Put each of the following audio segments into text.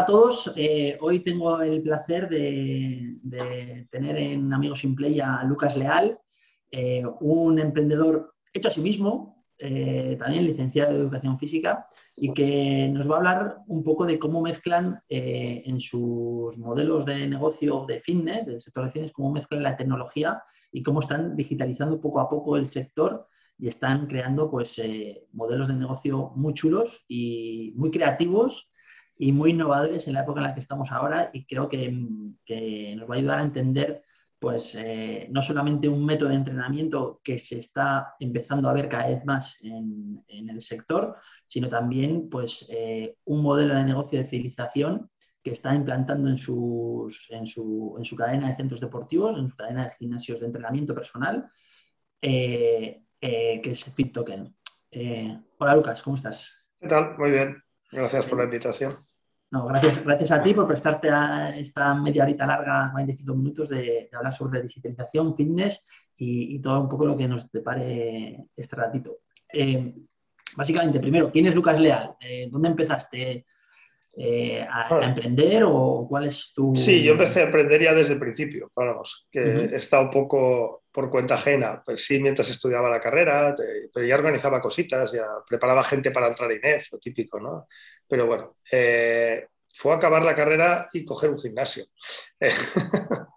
Hola a todos. Eh, hoy tengo el placer de, tener en Amigos in Play a Lucas Leal, eh, un emprendedor hecho a sí mismo, eh, también licenciado de Educación Física, y que nos va a hablar un poco de cómo mezclan en sus modelos de negocio de fitness, del sector de fitness, cómo mezclan la tecnología y cómo están digitalizando poco a poco el sector y están creando pues, modelos de negocio muy chulos y muy creativos y muy innovadores en la época en la que estamos ahora y creo que, nos va a ayudar a entender pues eh, no solamente un método de entrenamiento que se está empezando a ver cada vez más en, el sector, sino también pues, eh, un modelo de negocio de civilización que está implantando en, sus, en, su, en, su, cadena de centros deportivos, en su cadena de gimnasios de entrenamiento personal, eh, que es FitToken. hola Lucas, ¿cómo estás? ¿Qué tal? Muy bien. Gracias por la invitación. No, gracias, gracias a ti por prestarte a esta media horita larga, 25 minutos, de, hablar sobre digitalización, fitness y, todo un poco lo que nos depare este ratito. Eh, básicamente, primero, ¿quién es Lucas Leal? Eh, ¿Dónde empezaste eh, a, emprender o cuál es tu...? Sí, yo empecé a emprender ya desde el principio, vamos, que he estado un poco por cuenta ajena, pues sí, mientras estudiaba la carrera, pero ya organizaba cositas, ya preparaba gente para entrar a INEF, lo típico, ¿no? Pero bueno, eh, fue acabar la carrera y coger un gimnasio.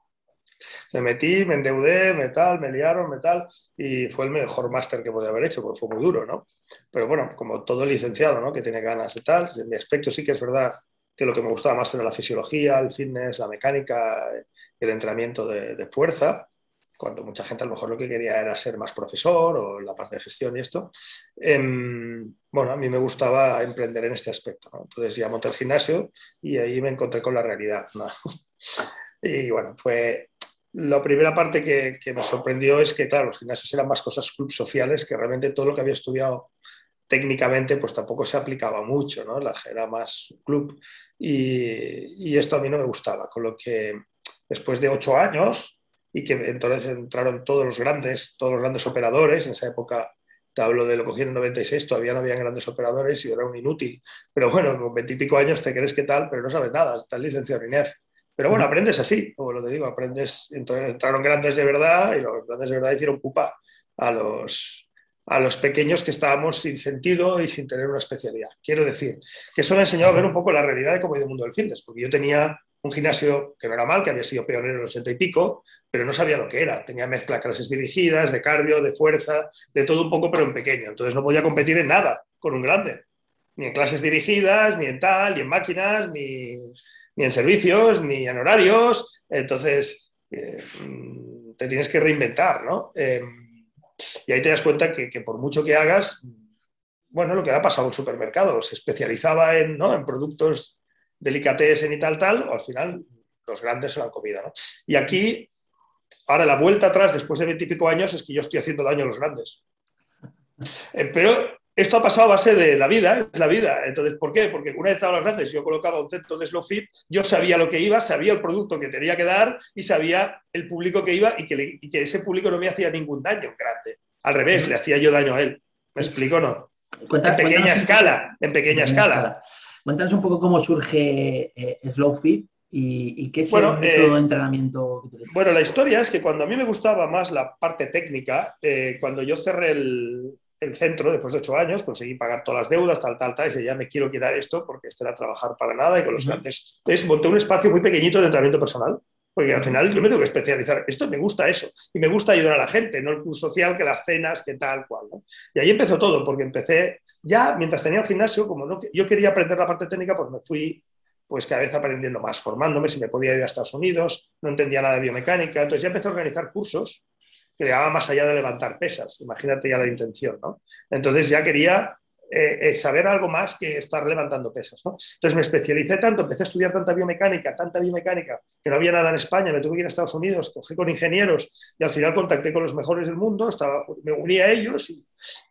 me metí, me endeudé, me tal, me liaron, me tal, y fue el mejor máster que podía haber hecho, porque fue muy duro, ¿no? Pero bueno, como todo licenciado, ¿no? Que tiene ganas de tal, en mi aspecto sí que es verdad que lo que me gustaba más era la fisiología, el fitness, la mecánica, el entrenamiento de fuerza, cuando mucha gente a lo mejor lo que quería era ser más profesor o la parte de gestión y esto. Em, bueno, a mí me gustaba emprender en este aspecto. Entonces ya monté el gimnasio y ahí me encontré con la realidad. y bueno, fue la primera parte que, que, me sorprendió es que, claro, los gimnasios eran más cosas clubs sociales, que realmente todo lo que había estudiado técnicamente pues tampoco se aplicaba mucho, ¿no? Era más club y, y esto a mí no me gustaba, con lo que después de ocho años y que entonces entraron todos los grandes, todos los grandes operadores. En esa época, te hablo de lo cogí en 96, todavía no habían grandes operadores y era un inútil. Pero bueno, con veintipico años te crees que tal, pero no sabes nada, estás licenciado en INEF. Pero bueno, aprendes así, como lo te digo, aprendes. Entonces entraron grandes de verdad y los grandes de verdad hicieron pupa a los, a los pequeños que estábamos sin sentido y sin tener una especialidad. Quiero decir que eso me ha enseñado a ver un poco la realidad de cómo hay el mundo del fitness, porque yo tenía un gimnasio que no era mal, que había sido pionero en los 80 y pico, pero no sabía lo que era. Tenía mezcla clases dirigidas, de cardio, de fuerza, de todo un poco, pero en pequeño. Entonces no podía competir en nada con un grande. Ni en clases dirigidas, ni en tal, ni en máquinas, ni, en servicios, ni en horarios. Entonces eh, te tienes que reinventar, ¿no? Em, y ahí te das cuenta que, por mucho que hagas, bueno, lo que ha pasado en supermercados, se especializaba en, ¿no? en productos delicatessen y tal, tal, o al final los grandes se lo han comido. ¿no? Y aquí, ahora la vuelta atrás, después de veintipico años, es que yo estoy haciendo daño a los grandes. Eh, pero esto ha pasado a base de la vida, es la vida. Entonces, ¿por qué? Porque una vez estaba los grandes, yo colocaba un centro de slow fit, yo sabía lo que iba, sabía el producto que tenía que dar y sabía el público que iba y que, que ese público no me hacía ningún daño grande. Al revés, le hacía yo daño a él. ¿Me explico o no? en pequeña escala, en pequeña escala. Cuéntanos un poco cómo surge eh, Slow Fit y, qué es el método de eh, entrenamiento que utilizas. Bueno, la historia es que cuando a mí me gustaba más la parte técnica, eh, cuando yo cerré el, centro después de ocho años, conseguí pagar todas las deudas, tal, tal, tal, y dije, ya me quiero quedar esto porque este era trabajar para nada y con los grandes. Entonces monté un espacio muy pequeñito de entrenamiento personal porque al final yo me tengo que especializar. Esto me gusta eso. Y me gusta ayudar a la gente, no el club social, que las cenas, que tal, cual. Y ahí empezó todo, porque empecé ya, mientras tenía el gimnasio, como no, yo quería aprender la parte técnica, pues me fui pues cada vez aprendiendo más, formándome, si me podía ir a Estados Unidos, no entendía nada de biomecánica. Entonces ya empecé a organizar cursos que llegaban más allá de levantar pesas. Imagínate ya la intención, ¿no? Entonces ya quería eh, eh, saber algo más que estar levantando pesas. ¿no? Entonces me especialicé tanto, empecé a estudiar tanta biomecánica, tanta biomecánica, que no había nada en España, me tuve que ir a Estados Unidos, cogí con ingenieros y al final contacté con los mejores del mundo, estaba, me uní a ellos y,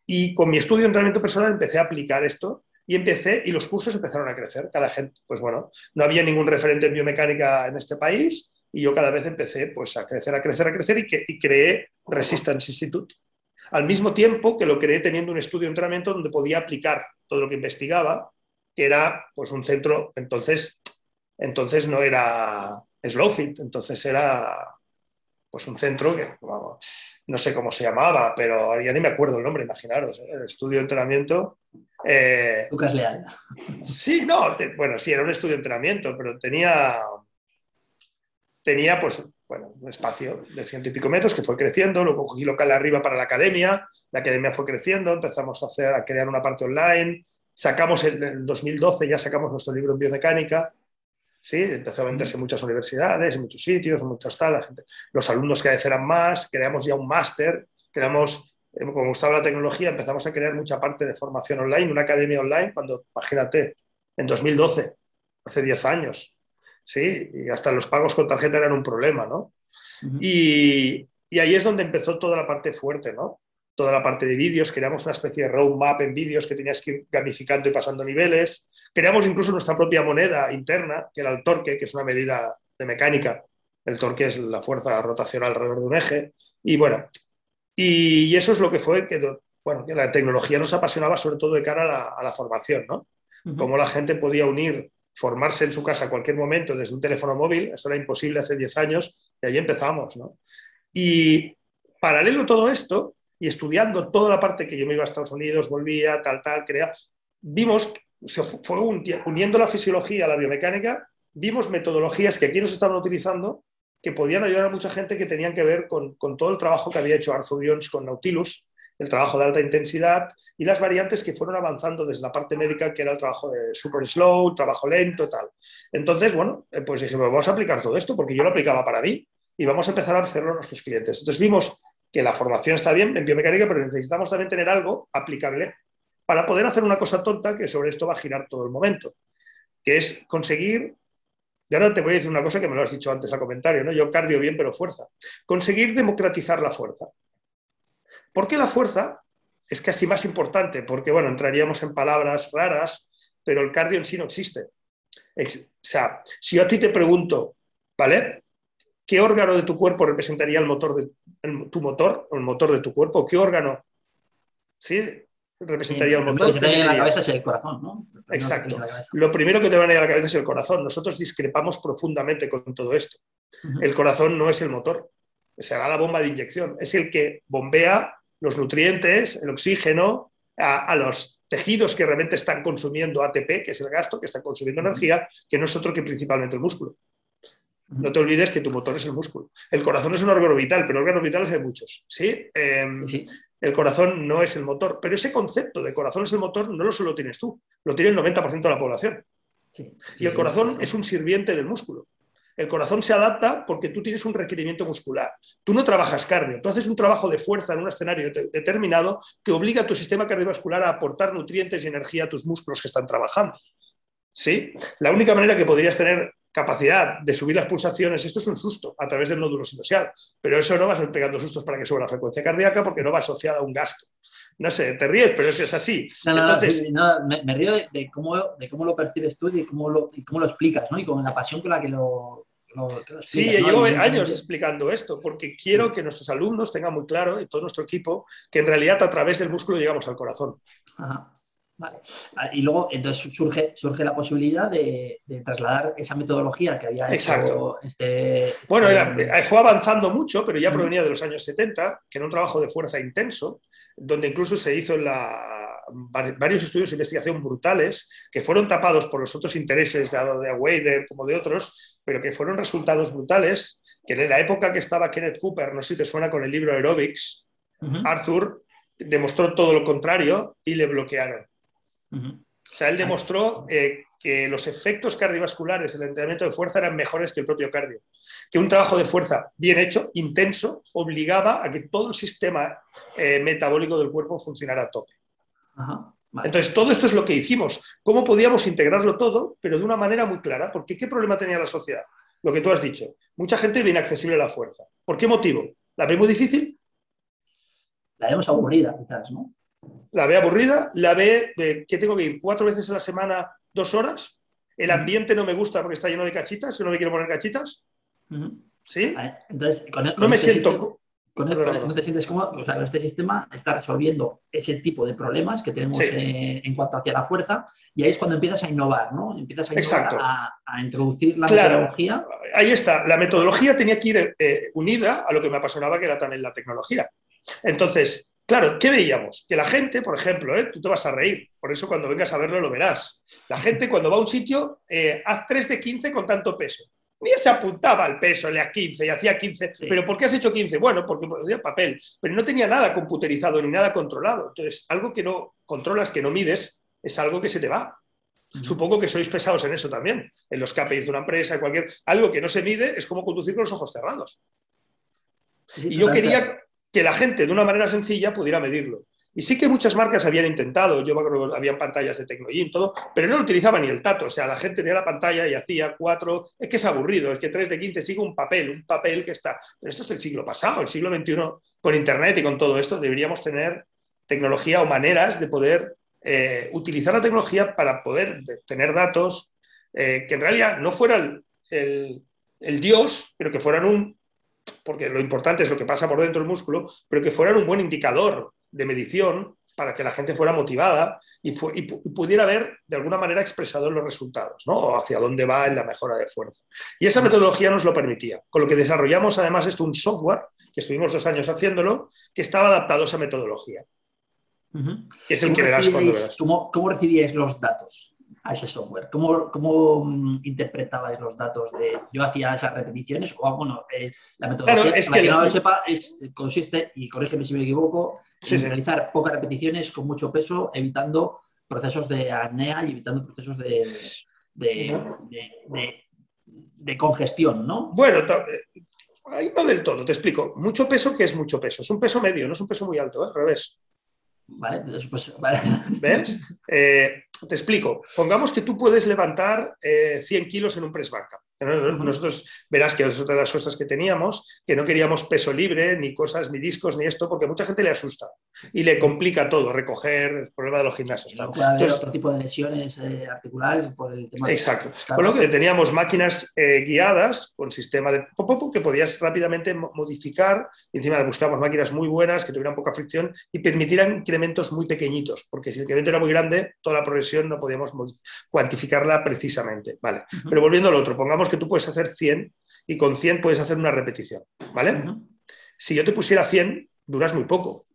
y con mi estudio de entrenamiento personal empecé a aplicar esto y empecé, y los cursos empezaron a crecer. Cada gente, pues bueno, no había ningún referente en biomecánica en este país y yo cada vez empecé pues a crecer, a crecer, a crecer y, que, y creé Resistance Institute, al mismo tiempo que lo creé teniendo un estudio de entrenamiento donde podía aplicar todo lo que investigaba que era pues un centro, entonces, entonces no era Slowfit, entonces era pues un centro que no sé cómo se llamaba, pero ya ni me acuerdo el nombre, imaginaros, ¿eh? el estudio de entrenamiento. Eh, Lucas Leal. Sí, no, bueno, sí, era un estudio de entrenamiento, pero tenía, tenía pues, bueno, un espacio de ciento y pico metros que fue creciendo, luego cogí local arriba para la academia, la academia fue creciendo, empezamos a, hacer, a crear una parte online, sacamos en el 2012, ya sacamos nuestro libro en biomecánica, ¿sí? Empezó a venderse en muchas universidades, en muchos sitios, en muchos tal, los alumnos cada vez eran más, creamos ya un máster, creamos, eh, como gustaba la tecnología, empezamos a crear mucha parte de formación online, una academia online, cuando, imagínate, en 2012, hace 10 años, ¿sí? Y hasta los pagos con tarjeta eran un problema, ¿no? y, y ahí es donde empezó toda la parte fuerte, ¿no? toda la parte de vídeos, creamos una especie de roadmap en vídeos que tenías que ir gamificando y pasando niveles, creamos incluso nuestra propia moneda interna, que era el torque, que es una medida de mecánica. El torque es la fuerza rotacional alrededor de un eje. Y bueno, y, eso es lo que fue que, bueno, que la tecnología nos apasionaba sobre todo de cara a la, formación, ¿no? Cómo la gente podía unir, formarse en su casa a cualquier momento desde un teléfono móvil, eso era imposible hace 10 años, y ahí empezamos, ¿no? Y paralelo a todo esto, y estudiando toda la parte que yo me iba a Estados Unidos, volvía, tal, tal, crea, vimos, se fue uniendo la fisiología a la biomecánica, vimos metodologías que aquí nos estaban utilizando que podían ayudar a mucha gente que tenían que ver con, todo el trabajo que había hecho Arthur Jones con Nautilus, el trabajo de alta intensidad y las variantes que fueron avanzando desde la parte médica, que era el trabajo de super slow, trabajo lento, tal. Entonces, bueno, eh, pues dijimos, vamos a aplicar todo esto porque yo lo aplicaba para mí y vamos a empezar a hacerlo a nuestros clientes. Entonces vimos que la formación está bien en biomecánica, pero necesitamos también tener algo aplicable para poder hacer una cosa tonta que sobre esto va a girar todo el momento, que es conseguir, y ahora te voy a decir una cosa que me lo has dicho antes al comentario, ¿no? yo cardio bien, pero fuerza, conseguir democratizar la fuerza. ¿Por qué la fuerza es casi más importante? Porque, bueno, entraríamos en palabras raras, pero el cardio en sí no existe. O sea, si yo a ti te pregunto, ¿vale? ¿Qué órgano de tu cuerpo representaría el motor de tu motor, el motor de tu cuerpo? ¿Qué órgano? ¿Sí? Representaría el motor. Lo que te viene a la cabeza es el corazón, ¿no? Exacto. Lo primero que te viene a la cabeza es el corazón. Nosotros discrepamos profundamente con todo esto. El corazón no es el motor, será la bomba de inyección, es el que bombea los nutrientes, el oxígeno a, los tejidos que realmente están consumiendo ATP, que es el gasto, que están consumiendo energía, que no es otro que principalmente el músculo. No te olvides que tu motor es el músculo. El corazón es un órgano vital, pero órganos vitales hay muchos. Em, ¿sí? El corazón no es el motor, pero ese concepto de corazón es el motor no lo solo tienes tú, lo tiene el 90% de la población. y el corazón es un sirviente del músculo. El corazón se adapta porque tú tienes un requerimiento muscular. Tú no trabajas cardio, tú haces un trabajo de fuerza en un escenario determinado que obliga a tu sistema cardiovascular a aportar nutrientes y energía a tus músculos que están trabajando. ¿Sí? La única manera que podrías tener capacidad de subir las pulsaciones, esto es un susto a través del nódulo sinosial, pero eso no va a ser pegando sustos para que suba la frecuencia cardíaca porque no va asociada a un gasto. No sé, te ríes, pero eso es así. Entonces, me, río de, cómo, de cómo lo percibes tú y cómo lo, cómo lo explicas, ¿no? Y con la pasión con la que lo, sí, llevo años explicando esto, porque quiero que nuestros alumnos tengan muy claro, y todo nuestro equipo, que en realidad a través del músculo llegamos al corazón. Ajá. Ah, y luego entonces surge, surge la posibilidad de, trasladar esa metodología que había hecho este, este, Bueno, eh, fue avanzando mucho, pero ya provenía de los años 70, que era un trabajo de fuerza intenso, donde incluso se hizo la, varios estudios de investigación brutales que fueron tapados por los otros intereses de, de Wader como de otros, pero que fueron resultados brutales, que en la época que estaba Kenneth Cooper, no sé si te suena con el libro Aerobics, Arthur demostró todo lo contrario y le bloquearon. O sea, él demostró eh, que los efectos cardiovasculares del entrenamiento de fuerza eran mejores que el propio cardio. Que un trabajo de fuerza bien hecho, intenso, obligaba a que todo el sistema eh, metabólico del cuerpo funcionara a tope. Entonces, todo esto es lo que hicimos. ¿Cómo podíamos integrarlo todo, pero de una manera muy clara? Porque ¿qué problema tenía la sociedad? Lo que tú has dicho. Mucha gente viene accesible a la fuerza. ¿Por qué motivo? ¿La ve muy difícil? La vemos aburrida, quizás, ¿no? la ve aburrida, la ve que tengo que ir cuatro veces a la semana, dos horas. El ambiente no me gusta porque está lleno de cachitas, yo no me quiero poner cachitas. ¿Sí? Entonces, no me siento. Con el- con el- no te sientes cómodo, o sea, este sistema está resolviendo ese tipo de problemas que tenemos Sí. eh, en cuanto hacia la fuerza y ahí es cuando empiezas a innovar, ¿no? Empiezas a innovar, Exacto. a, a introducir la Claro. metodología. Ahí está, la metodología tenía que ir eh, unida a lo que me apasionaba, que era también la tecnología. Entonces, claro, ¿qué veíamos? Que la gente, por ejemplo, ¿eh? tú te vas a reír, por eso cuando vengas a verlo lo verás. La gente cuando va a un sitio, eh, haz 3 de 15 con tanto peso. Ni se apuntaba al peso, le a 15 y hacía 15. Sí. ¿Pero por qué has hecho 15? Bueno, porque ponía papel, pero no tenía nada computerizado ni nada controlado. Entonces, algo que no controlas, que no mides, es algo que se te va. Supongo que sois pesados en eso también. En los KPIs de una empresa, cualquier. Algo que no se mide es como conducir con los ojos cerrados. Sí, Y yo quería que la gente de una manera sencilla pudiera medirlo. Y sí que muchas marcas habían intentado, yo me acuerdo habían pantallas de Tecnogym, todo, pero no utilizaba ni el tato. O sea, la gente tenía la pantalla y hacía cuatro. Es que es aburrido, es que 3 de 15 sigue un papel, un papel que está. Pero esto es del siglo pasado, el siglo XXI, con Internet y con todo esto, deberíamos tener tecnología o maneras de poder eh, utilizar la tecnología para poder de- tener datos eh, que en realidad no fueran el Dios, pero que fueran un, porque lo importante es lo que pasa por dentro del músculo, pero que fueran un buen indicador de medición para que la gente fuera motivada y, fu- y pu- y pudiera ver de alguna manera expresado los resultados, ¿no? O hacia dónde va en la mejora de fuerza. Y esa metodología nos lo permitía, con lo que desarrollamos además esto un software, que estuvimos dos años haciéndolo, que estaba adaptado a esa metodología, es el ¿Cómo que verás cuando verás. ¿Cómo, cómo recibíais los datos a ese software? ¿Cómo, cómo mm, interpretabais los datos de yo hacía esas repeticiones? O bueno, eh, la metodología, Claro, es para que que no lo- sepa, es, consiste, y corrígeme si me equivoco, Sí, en sí. realizar pocas repeticiones con mucho peso, evitando procesos de apnea y evitando procesos de, de, de- de- de congestión, ¿no? Bueno, eh, ahí no del todo, te explico. Mucho peso, que es mucho peso? Es un peso medio, no es un peso muy alto, ¿eh? al revés. Vale, pues, vale. ¿Ves? Eh, te explico. Pongamos que tú puedes levantar eh, 100 kilos en un press banca. Nosotros verás que es otra de las cosas que teníamos, que no queríamos peso libre, ni cosas, ni discos, ni esto, porque mucha gente le asusta y le complica todo, recoger el problema de los gimnasios. puede haber Entonces, otro tipo de lesiones eh, articulares por el tema Exacto. Claro. Con lo que teníamos máquinas eh, guiadas con sistema de pop, que podías rápidamente mo- modificar. Encima buscamos máquinas muy buenas que tuvieran poca fricción y permitieran incrementos muy pequeñitos, porque si el incremento era muy grande, toda la progresión no podíamos cuantificarla precisamente. Vale. Pero volviendo al otro, pongamos que tú puedes hacer 100 y con 100 puedes hacer una repetición. ¿Vale? Ujú. Si yo te pusiera 100, duras muy poco.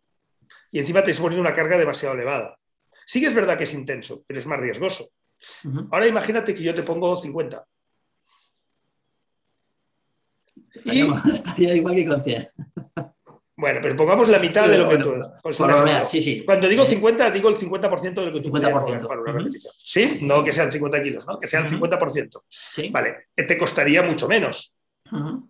Y encima te estoy poniendo una carga demasiado elevada. Sí que es verdad que es intenso, pero es más riesgoso. Ujú. Ahora imagínate que yo te pongo 50. Estaría, Y- estaría igual que con 100. Bueno, pero pongamos la mitad de lo que tú. sí, sí. Cuando digo Sí. 50, digo el 50% de lo que tú podrías 50%. mover para una. ¿Sí? No que sean 50 kilos, ¿no? Que sean el Ujú. 50%. Sí. Vale, eh, te costaría mucho menos.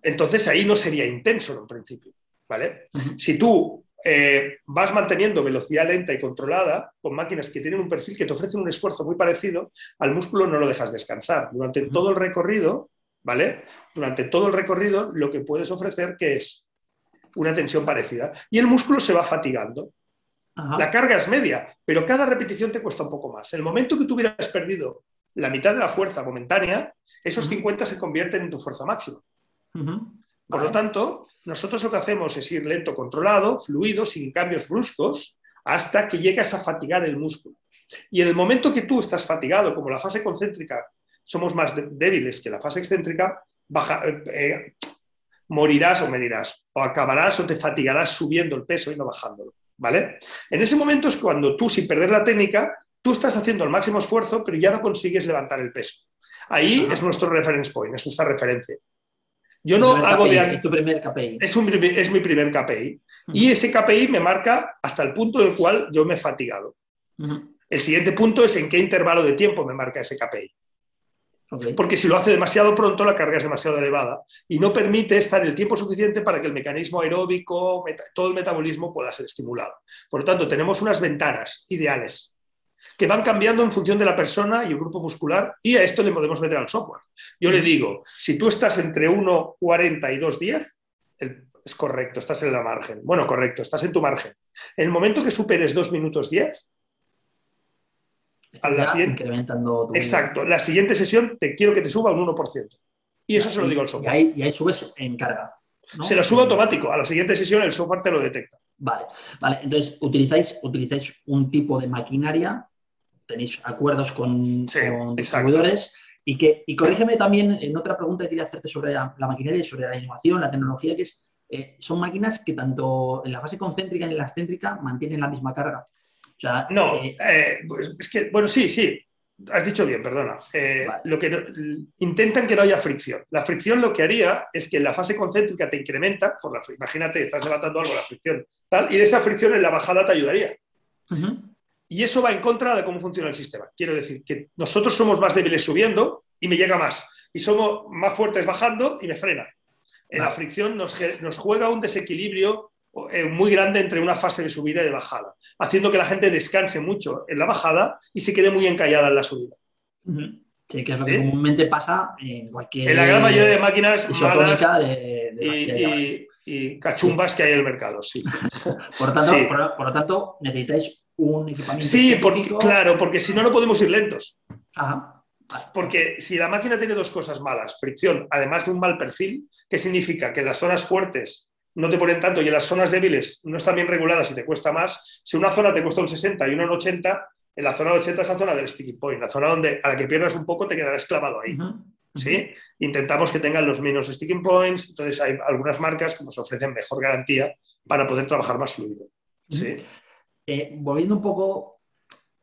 Entonces ahí no sería intenso en un principio. ¿Vale? Si tú eh, vas manteniendo velocidad lenta y controlada con máquinas que tienen un perfil que te ofrecen un esfuerzo muy parecido, al músculo no lo dejas descansar. Durante todo el recorrido, ¿vale? Durante todo el recorrido lo que puedes ofrecer que es una tensión parecida y el músculo se va fatigando. Ajá. La carga es media, pero cada repetición te cuesta un poco más. El momento que tú hubieras perdido la mitad de la fuerza momentánea, esos Ujú. 50 se convierten en tu fuerza máxima. Por Vale. lo tanto, nosotros lo que hacemos es ir lento, controlado, fluido, sin cambios bruscos, hasta que llegas a fatigar el músculo. Y en el momento que tú estás fatigado, como la fase concéntrica somos más débiles que la fase excéntrica, baja- eh, eh, morirás o morirás, o acabarás o te fatigarás subiendo el peso y no bajándolo. ¿Vale? En ese momento es cuando tú, sin perder la técnica, tú estás haciendo el máximo esfuerzo, pero ya no consigues levantar el peso. Ahí Ajá. es nuestro reference point, es nuestra referencia. Yo no hago KPI, de, Es tu primer KPI. es, un es mi primer KPI. Y ese KPI me marca hasta el punto del cual yo me he fatigado. El siguiente punto es en qué intervalo de tiempo me marca ese KPI. Porque si lo hace demasiado pronto, la carga es demasiado elevada y no permite estar el tiempo suficiente para que el mecanismo aeróbico, todo el metabolismo pueda ser estimulado. Por lo tanto, tenemos unas ventanas ideales que van cambiando en función de la persona y el grupo muscular y a esto le podemos meter al software. Yo le digo, si tú estás entre 1,40 y 2,10, el- es correcto, estás en la margen. Bueno, correcto, estás en tu margen. En el momento que superes 2 minutos 10, Estás a la ya siguiente- incrementando tu... exacto, la siguiente sesión te quiero que te suba un 1%. Y eso se lo digo al Y software. ahí, y ahí subes en carga. Se lo sube automático. A la siguiente sesión el software te lo detecta. Vale, vale. Entonces, utilizáis, utilizáis un tipo de maquinaria, tenéis acuerdos con, distribuidores. Y, que, y corrígeme también en otra pregunta que quería hacerte sobre la, maquinaria y sobre la innovación, la tecnología, que es, eh, son máquinas que tanto en la fase concéntrica y en la excéntrica mantienen la misma carga. No, eh, eh, pues es que, bueno, sí, sí, Has dicho bien, perdona. Eh, lo que intentan que no haya fricción. La fricción lo que haría es que en la fase concéntrica te incrementa, por la, imagínate, estás levantando algo, la fricción, tal, y esa fricción en la bajada te ayudaría. Y eso va en contra de cómo funciona el sistema. Quiero decir que nosotros somos más débiles subiendo y me llega más. Y somos más fuertes bajando y me frena. En la fricción nos, nos juega un desequilibrio muy grande entre una fase de subida y de bajada, haciendo que la gente descanse mucho en la bajada y se quede muy encallada en la subida. Sí, que es lo que comúnmente pasa en cualquier. En la gran mayoría de máquinas malas y, cachumbas que hay en el mercado, sí. por, lo tanto, necesitáis un equipamiento. Sí, claro, porque si no, no podemos ir lentos. Porque si la máquina tiene dos cosas malas, fricción, además de un mal perfil, ¿qué significa? Que las zonas fuertes no te ponen tanto y en las zonas débiles no están bien reguladas y te cuesta más, si una zona te cuesta un 60 y una un 80, en la zona de 80 es la zona del sticky point, la zona donde a la que pierdas un poco te quedarás clavado ahí. ¿sí? Intentamos que tengan los menos sticking points, entonces hay algunas marcas que nos ofrecen mejor garantía para poder trabajar más fluido. ¿sí? Eh, volviendo un poco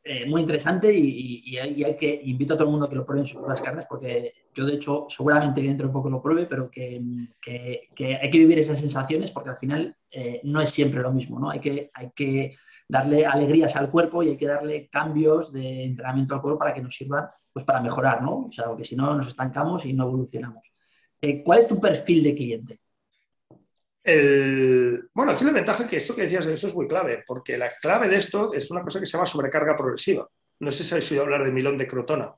eh, muy interesante y, hay, que invito a todo el mundo a que lo pruebe en sus propias carnes porque yo de hecho seguramente dentro de poco lo pruebe pero que, hay que vivir esas sensaciones porque al final eh, no es siempre lo mismo ¿no? hay que, hay que darle alegrías al cuerpo y hay que darle cambios de entrenamiento al cuerpo para que nos sirvan pues para mejorar ¿no? o sea porque si no nos estancamos y no evolucionamos eh, ¿cuál es tu perfil de cliente? Bueno, aquí la ventaja que esto que decías de esto es muy clave, porque la clave de esto es una cosa que se llama sobrecarga progresiva. No sé si habéis oído hablar de Milón de Crotona,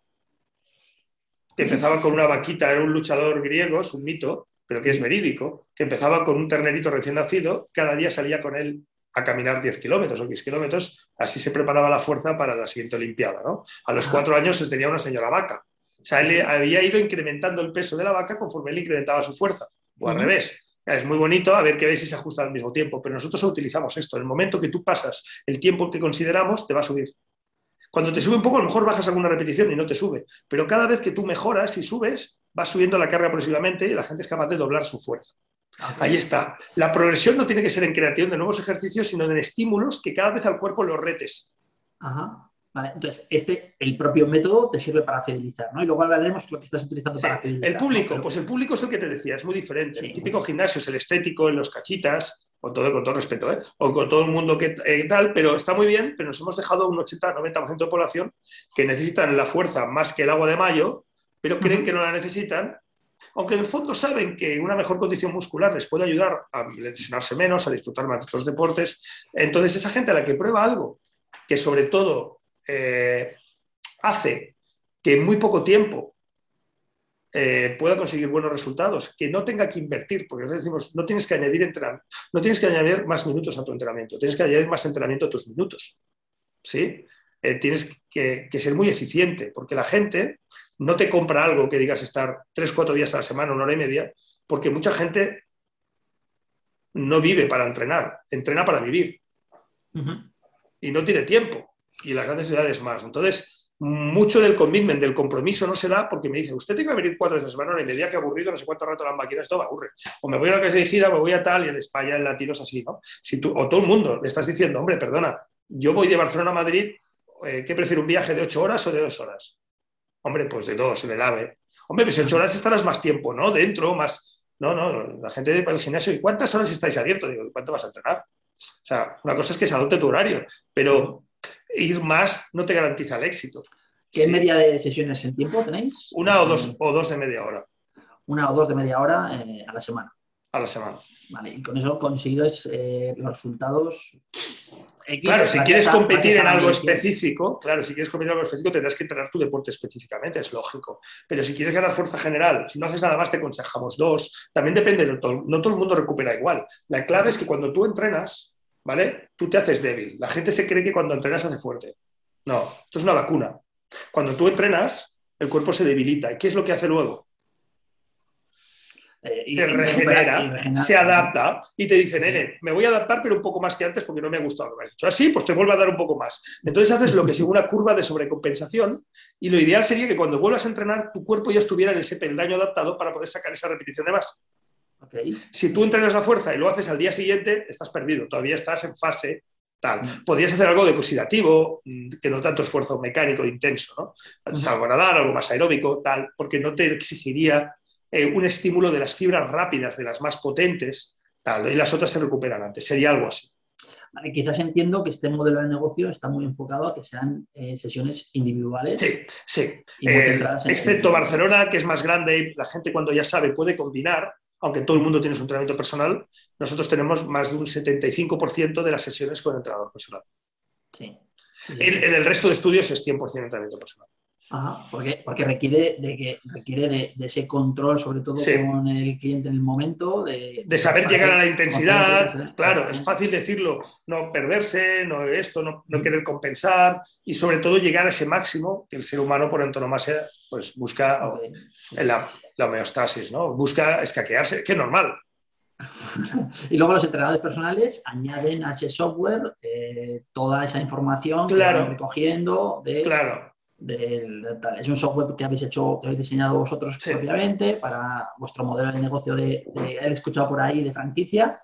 que empezaba con una vaquita, era un luchador griego, es un mito, pero que es verídico, que empezaba con un ternerito recién nacido, cada día salía con él a caminar 10 kilómetros o 10 kilómetros, así se preparaba la fuerza para la siguiente Olimpiada. ¿no? A los cuatro años tenía una señora vaca. O sea, él había ido incrementando el peso de la vaca conforme él incrementaba su fuerza, o al revés. Es muy bonito a ver qué ves si se ajusta al mismo tiempo, pero nosotros utilizamos esto. En el momento que tú pasas el tiempo que consideramos, te va a subir. Cuando te sube un poco, a lo mejor bajas alguna repetición y no te sube. Pero cada vez que tú mejoras y subes, vas subiendo la carga progresivamente y la gente es capaz de doblar su fuerza. Ahí está. La progresión no tiene que ser en creación de nuevos ejercicios, sino en estímulos que cada vez al cuerpo lo retes. Ajá. Entonces, este, el propio método te sirve para fidelizar, ¿no? Y luego hablaremos lo que estás utilizando para fidelizar. El público, pues el público es el que te decía, es muy diferente. El típico gimnasio es el estético, en los cachitas, con todo, con todo respeto, ¿eh? o con todo el mundo que eh, tal, pero está muy bien, pero nos hemos dejado un 80-90% de población que necesitan la fuerza más que el agua de mayo, pero creen que no la necesitan, aunque en el fondo saben que una mejor condición muscular les puede ayudar a lesionarse menos, a disfrutar más de otros deportes. Entonces, esa gente a la que prueba algo que sobre todo eh, hace que en muy poco tiempo eh, pueda conseguir buenos resultados, que no tenga que invertir, porque nosotros decimos, no tienes que añadir entrenamiento, no tienes que añadir más minutos a tu entrenamiento, tienes que añadir más entrenamiento a tus minutos. ¿sí? Eh, tienes que, ser muy eficiente, porque la gente no te compra algo que digas estar tres, cuatro días a la semana, una hora y media, porque mucha gente no vive para entrenar, entrena para vivir. Y no tiene tiempo y las grandes ciudades más. Entonces, mucho del commitment, del compromiso no se da porque me dice, usted tiene que venir cuatro veces a semana y me diga que aburrido, no sé cuánto rato las máquinas, esto me aburre. O me voy a una clase dirigida, me voy a tal, y en España, en latino es así, ¿no? Si tú, o todo el mundo le estás diciendo, hombre, perdona, yo voy de Barcelona a Madrid, eh, ¿qué prefiero, un viaje de ocho horas o de dos horas? Hombre, pues de dos, en el AVE. Hombre, pues ocho horas estarás más tiempo, ¿no? Dentro, más... No, no, la gente para el gimnasio, ¿y cuántas horas estáis abiertos? Digo, ¿cuánto vas a entrenar? O sea, una cosa es que se adopte tu horario, pero ir más no te garantiza el éxito. ¿Qué media de sesiones en tiempo tenéis? Una o dos, o dos de media hora. Una o dos de media hora eh, a la semana. A la semana. Vale, y con eso consigues eh, los resultados. claro, si quieres competir en algo específico, claro, si quieres competir en algo específico tendrás que entrenar tu deporte específicamente, es lógico. Pero si quieres ganar fuerza general, si no haces nada más, te aconsejamos dos. También depende, de todo, no todo el mundo recupera igual. La clave es que cuando tú entrenas, ¿vale? Tú te haces débil. La gente se cree que cuando entrenas se hace fuerte. No, esto es una vacuna. Cuando tú entrenas, el cuerpo se debilita. ¿Y qué es lo que hace luego? Eh, te regenera, se adapta y te dice, nene, me voy a adaptar, pero un poco más que antes porque no me ha gustado lo que has hecho. Así, pues te vuelvo a dar un poco más. Entonces haces lo que es una curva de sobrecompensación y lo ideal sería que cuando vuelvas a entrenar, tu cuerpo ya estuviera en ese peldaño adaptado para poder sacar esa repetición de más. Si tú entrenas la fuerza y lo haces al día siguiente, estás perdido, todavía estás en fase tal. Mm. Podrías hacer algo de oxidativo, mm, que no tanto esfuerzo mecánico intenso, ¿no? Algo nadar, algo más aeróbico, tal, porque no te exigiría eh, un estímulo de las fibras rápidas, de las más potentes, tal, y las otras se recuperan antes. Sería algo así. quizás entiendo que este modelo de negocio está muy enfocado a que sean eh, sesiones individuales. Sí, sí. Eh, excepto Barcelona, que es más grande y la gente cuando ya sabe puede combinar, aunque todo el mundo tiene su entrenamiento personal, nosotros tenemos más de un 75% de las sesiones con entrenador personal. Sí. En, el resto de estudios es 100% entrenamiento personal. Ajá, porque, porque requiere, de, que, requiere de, ese control, sobre todo con el cliente en el momento. De, saber llegar a la intensidad, claro, es fácil decirlo, no perderse, no esto, no, no, querer compensar y sobre todo llegar a ese máximo que el ser humano por antonomasia pues, busca en la, la homeostasis, ¿no? Busca escaquearse, que es normal. y luego los entrenadores personales añaden a ese software eh, toda esa información que van recogiendo de, claro. es un software que habéis hecho, que habéis diseñado vosotros propiamente para vuestro modelo de negocio de, he escuchado por ahí de franquicia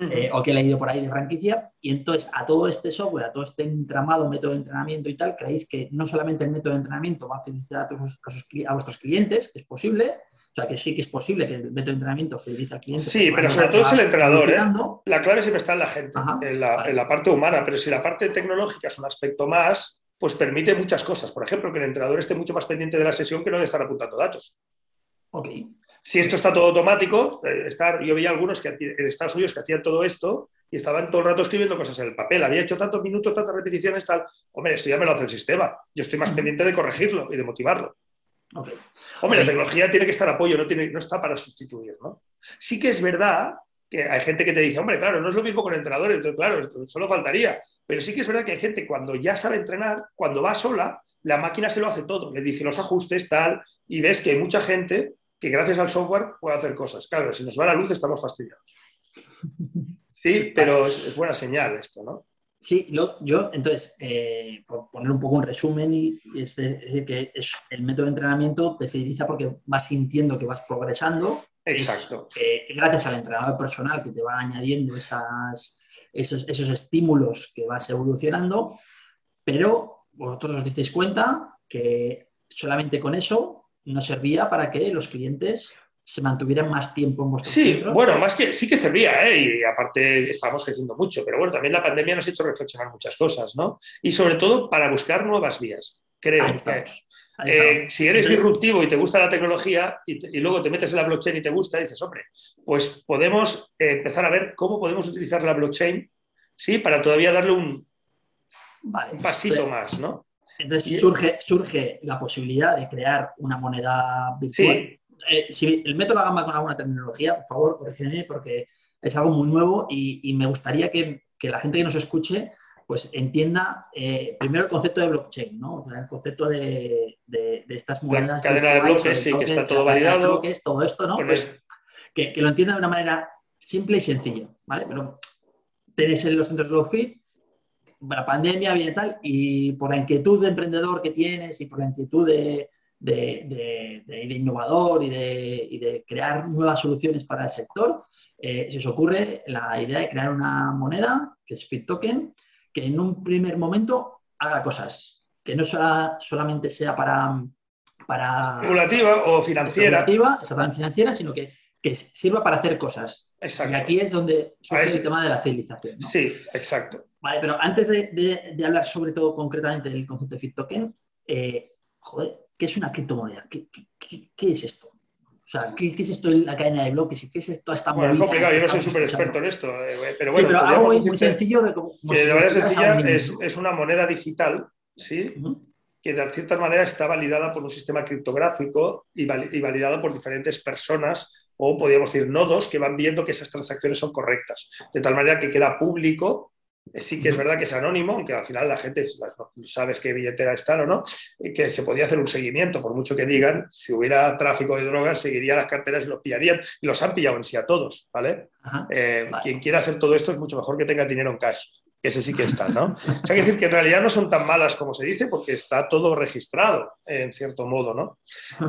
eh, o que he leído por ahí de franquicia. Y entonces a todo este software, a todo este entramado, método de entrenamiento y tal, creéis que no solamente el método de entrenamiento va a facilitar a, a, vuestros clientes, que es posible, o sea, que sí que es posible que el método de entrenamiento fidelice al cliente. Sí, pero sobre todo es el entrenador. ¿eh? La clave siempre está en la gente, en, la, parte humana. Pero si la parte tecnológica es un aspecto más, pues permite muchas cosas. Por ejemplo, que el entrenador esté mucho más pendiente de la sesión que no de estar apuntando datos. Ok. Si esto está todo automático, eh, estar, yo veía algunos que en Estados Unidos que hacían todo esto y estaban todo el rato escribiendo cosas en el papel. Había hecho tantos minutos, tantas repeticiones, tal. Hombre, esto ya me lo hace el sistema. Yo estoy más pendiente de corregirlo y de motivarlo. Hombre, la tecnología tiene que estar apoyo, no, tiene, no está para sustituir, ¿no? Sí que es verdad que hay gente que te dice, hombre, claro, no es lo mismo con entrenadores, entonces, claro, solo faltaría. Pero sí que es verdad que hay gente cuando ya sabe entrenar, cuando va sola, la máquina se lo hace todo, le dice los ajustes, tal, y ves que hay mucha gente que gracias al software puede hacer cosas. Claro, si nos va la luz estamos fastidiados. Sí, pero es buena señal esto, ¿no? Sí, yo, entonces, eh, por poner un poco un resumen, y, es, decir, que es, el método de entrenamiento te fideliza porque vas sintiendo que vas progresando. Exacto. gracias al entrenador personal que te va añadiendo esas, esos, esos estímulos que vas evolucionando, pero vosotros os disteis cuenta que solamente con eso no servía para que los clientes se mantuvieran más tiempo en vuestros Sí, bueno, más que sí que servía, ¿eh? y aparte estamos creciendo mucho, pero bueno, también la pandemia nos ha hecho reflexionar muchas cosas, ¿no? Y sobre todo para buscar nuevas vías, creo. que, eh, si eres disruptivo y te gusta la tecnología y, luego te metes en la blockchain y te gusta, dices, hombre, pues podemos eh, empezar a ver cómo podemos utilizar la blockchain, ¿sí? Para todavía darle un, pasito más, ¿no? Entonces surge, surge la posibilidad de crear una moneda virtual. Sí eh, si el método gama con alguna tecnología, por favor, corrígeme, porque es algo muy nuevo y, me gustaría que, la gente que nos escuche pues entienda eh, primero el concepto de blockchain, ¿no? O sea, el concepto de, estas monedas. La cadena de bloques, sí, que está todo validado. todo esto, ¿no? Pues, que, lo entienda de una manera simple y sencilla, ¿vale? Pero tenéis en los centros de Lowfit, la pandemia viene tal, y por la inquietud de emprendedor que tienes y por la inquietud de, de, innovador y de, crear nuevas soluciones para el sector, eh, se os ocurre la idea de crear una moneda, que es FitToken, que en un primer momento haga cosas, que no solamente sea para... para especulativa o financiera. Especulativa, financiera, sino que, que sirva para hacer cosas. Exacto. Y aquí es donde surge el tema de la civilización. Sí, exacto. Vale, pero antes de, hablar sobre todo concretamente del concepto de FitToken, eh, joder, ¿Qué es una criptomoneda? ¿Qué, es esto? O sea, ¿qué, es esto en la cadena de bloques? ¿Y qué es esto esta Bueno, es complicado, yo no soy súper experto en esto, eh, pero bueno. Sí, pero algo muy sencillo de cómo, que de manera sencilla es, una moneda digital, ¿sí? Que de cierta manera está validada por un sistema criptográfico y, validada por diferentes personas o podríamos decir nodos que van viendo que esas transacciones son correctas, de tal manera que queda público sí que es verdad que es anónimo, aunque al final la gente sabes qué billetera está o no, y que se podía hacer un seguimiento, por mucho que digan, si hubiera tráfico de drogas, seguiría las carteras y los pillarían, y los han pillado en sí a todos, ¿vale? Eh, quien quiera hacer todo esto es mucho mejor que tenga dinero en cash. Ese sí que está, ¿no? O sea, hay que decir que en realidad no son tan malas como se dice, porque está todo registrado, en cierto modo, ¿no?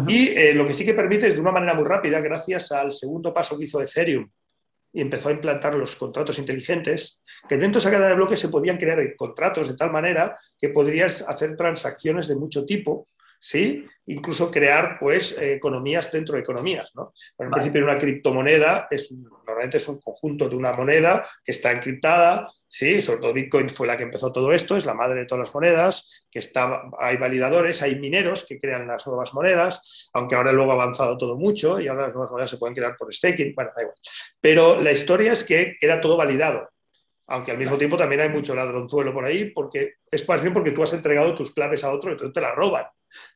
Y eh, lo que sí que permite es de una manera muy rápida, gracias al segundo paso que hizo Ethereum, y empezó a implantar los contratos inteligentes, que dentro de esa cadena de bloques se podían crear contratos de tal manera que podrías hacer transacciones de mucho tipo ¿sí? Incluso crear, pues, eh, economías dentro de economías, ¿no? en principio, una criptomoneda es, normalmente es un conjunto de una moneda que está encriptada, ¿sí? Sobre todo Bitcoin fue la que empezó todo esto, es la madre de todas las monedas, que está, hay validadores, hay mineros que crean las nuevas monedas, aunque ahora luego ha avanzado todo mucho y ahora las nuevas monedas se pueden crear por staking, bueno, da igual. Pero la historia es que queda todo validado aunque al mismo tiempo también hay mucho ladronzuelo por ahí, porque es más bien porque tú has entregado tus claves a otro y entonces te las roban.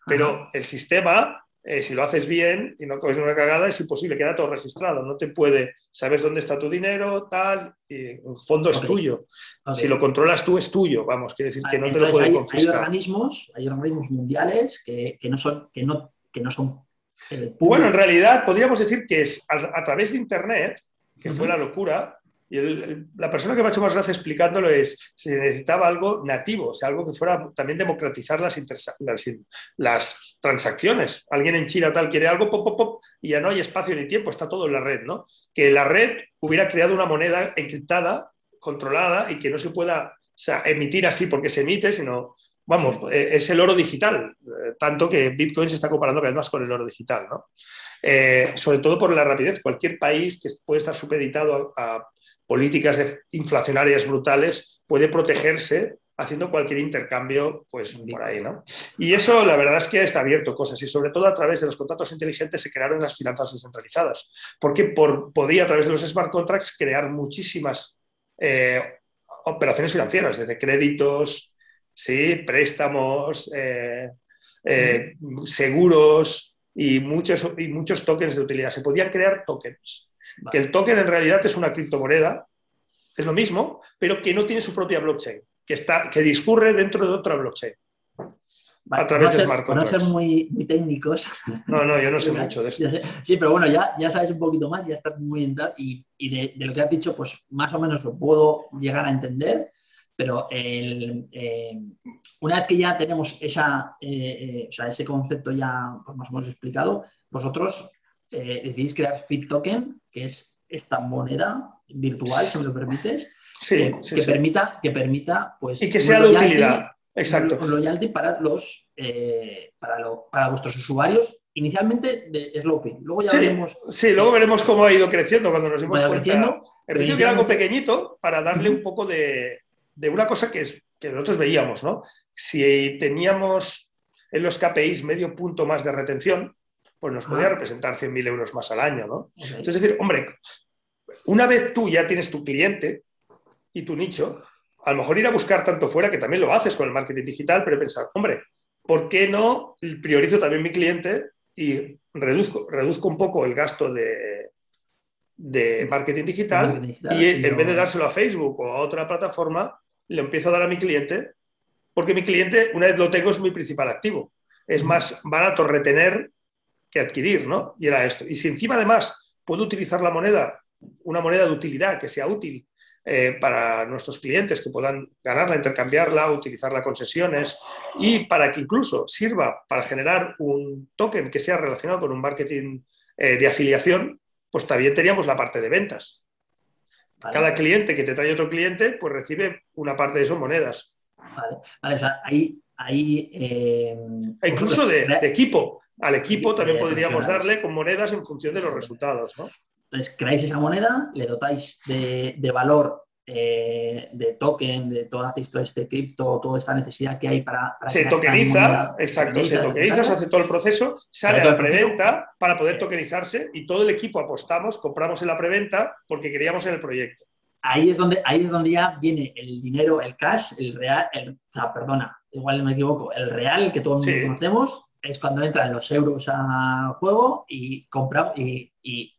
Pero el sistema, eh, si lo haces bien y no coges una cagada, es imposible, queda todo registrado, no te puede, sabes dónde está tu dinero, tal, y el fondo es tuyo. Si lo controlas tú, es tuyo, vamos, quiere decir que no te lo puede confiscar. Hay organismos, hay organismos mundiales que, no son, que no, que no son eh, bueno, en realidad podríamos decir que es a, través de Internet, que fue la locura, y la persona que me ha hecho más gracia explicándolo es, se necesitaba algo nativo, o sea, algo que fuera también democratizar las, las, transacciones. Alguien en China tal quiere algo, pop, pop, pop, y ya no hay espacio ni tiempo, está todo en la red, ¿no? Que la red hubiera creado una moneda encriptada, controlada, y que no se pueda emitir así porque se emite, sino, vamos, e, es el oro digital, eh, tanto que Bitcoin se está comparando cada vez más con el oro digital, ¿no? Eh, sobre todo por la rapidez. Cualquier país que puede estar supeditado a políticas inflacionarias brutales, puede protegerse haciendo cualquier intercambio, pues por ahí, ¿no? Y eso, la verdad es que está abierto cosas y sobre todo a través de los contratos inteligentes se crearon las finanzas descentralizadas, porque por, podía a través de los smart contracts crear muchísimas eh, operaciones financieras, desde créditos, sí, préstamos, eh, eh, seguros y muchos, y muchos tokens de utilidad. Se podían crear tokens que el token en realidad es una criptomoneda, es lo mismo, pero que no tiene su propia blockchain, que, está, que discurre dentro de otra blockchain. a través de smart contracts. No ser muy, técnicos. No, no, yo no sé mucho de esto. sí, pero bueno, ya, ya sabes un poquito más, ya estás muy en y, y de, lo que has dicho, pues más o menos lo puedo llegar a entender, pero eh, una vez que ya tenemos esa, eh, eh, ese concepto ya pues, más o menos explicado, vosotros decidís crear Fit Token que es esta moneda virtual, si me lo permites, que, permita, que permita, pues. Y que sea de utilidad. Exacto. Loyalty para los eh, para, para, vuestros usuarios. Inicialmente de Slowfit. Luego ya veremos. Sí, luego veremos cómo ha ido creciendo cuando nos hemos cuenta. El principio que era algo pequeñito para darle un poco de, de una cosa que, es, que nosotros veíamos, ¿no? Si teníamos en los KPIs medio punto más de retención, pues nos podía representar 100.000 euros más al año, ¿no? Entonces, es decir, hombre, una vez tú ya tienes tu cliente y tu nicho, a lo mejor ir a buscar tanto fuera, que también lo haces con el marketing digital, pero pensar, hombre, ¿por qué no priorizo también mi cliente y reduzco, reduzco un poco el gasto de, de marketing digital, y en vez de dárselo a Facebook o a otra plataforma, le empiezo a dar a mi cliente, porque mi cliente, una vez lo tengo, es mi principal activo. Es más barato retener que adquirir, ¿no? Y era esto. Y si encima además puedo utilizar la moneda, una moneda de utilidad que sea útil eh, para nuestros clientes, que puedan ganarla, intercambiarla, utilizarla con sesiones y para que incluso sirva para generar un token que sea relacionado con un marketing eh, de afiliación, pues también teníamos la parte de ventas. Cada cliente que te trae otro cliente, pues recibe una parte de esas monedas. Vale, vale o sea, ahí... ahí eh, e incluso de, de, equipo al equipo también podríamos darle con monedas en función de los resultados. ¿no? Entonces, creáis esa moneda, le dotáis de, valor eh, de token, de todo, hacéis todo este cripto, toda esta necesidad que hay para. se tokeniza, exacto, se tokeniza, se hace todo el proceso, sale a la preventa para poder tokenizarse y todo el equipo apostamos, compramos en la preventa porque queríamos en el proyecto. Ahí es donde, ahí es donde ya viene el dinero, el cash, el real, sea, perdona, igual me equivoco, el real que todos conocemos, es cuando entran los euros al juego y compramos y,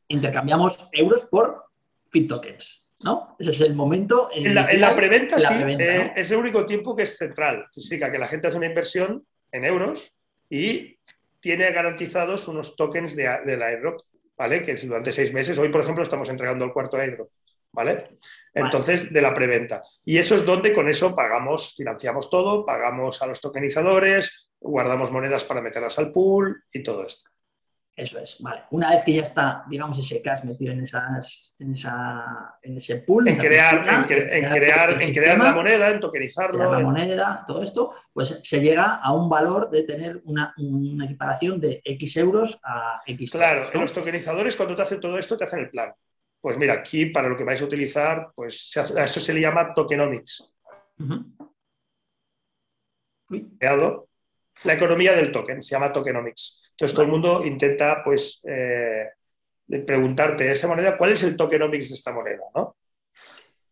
intercambiamos euros por fit tokens. ¿no? Ese es el momento. En la, en la preventa, sí, eh, es el único tiempo que es central. Significa que la gente hace una inversión en euros y tiene garantizados unos tokens de, de la airdrop, ¿vale? Que si durante seis meses, hoy por ejemplo estamos entregando el cuarto airdrop, ¿vale? Entonces, de la preventa. Y eso es donde con eso pagamos, financiamos todo, pagamos a los tokenizadores, guardamos monedas para meterlas al pool y todo esto. Eso es, vale. Una vez que ya está, digamos, ese cash metido en, esas, en, esa, en ese pool. En, crear, en, crear, en crear la moneda, en tokenizarlo. la moneda, todo esto, pues se llega a un valor de tener una, una equiparación de X euros a X. Claro, en los tokenizadores, cuando te hacen todo esto, te hacen el plan. Pues mira, aquí para lo que vais a utilizar, pues a eso se le llama tokenomics. La economía del token, se llama tokenomics. Entonces todo el mundo intenta, pues, eh, preguntarte esa moneda, ¿cuál es el tokenomics de esta moneda? ¿no?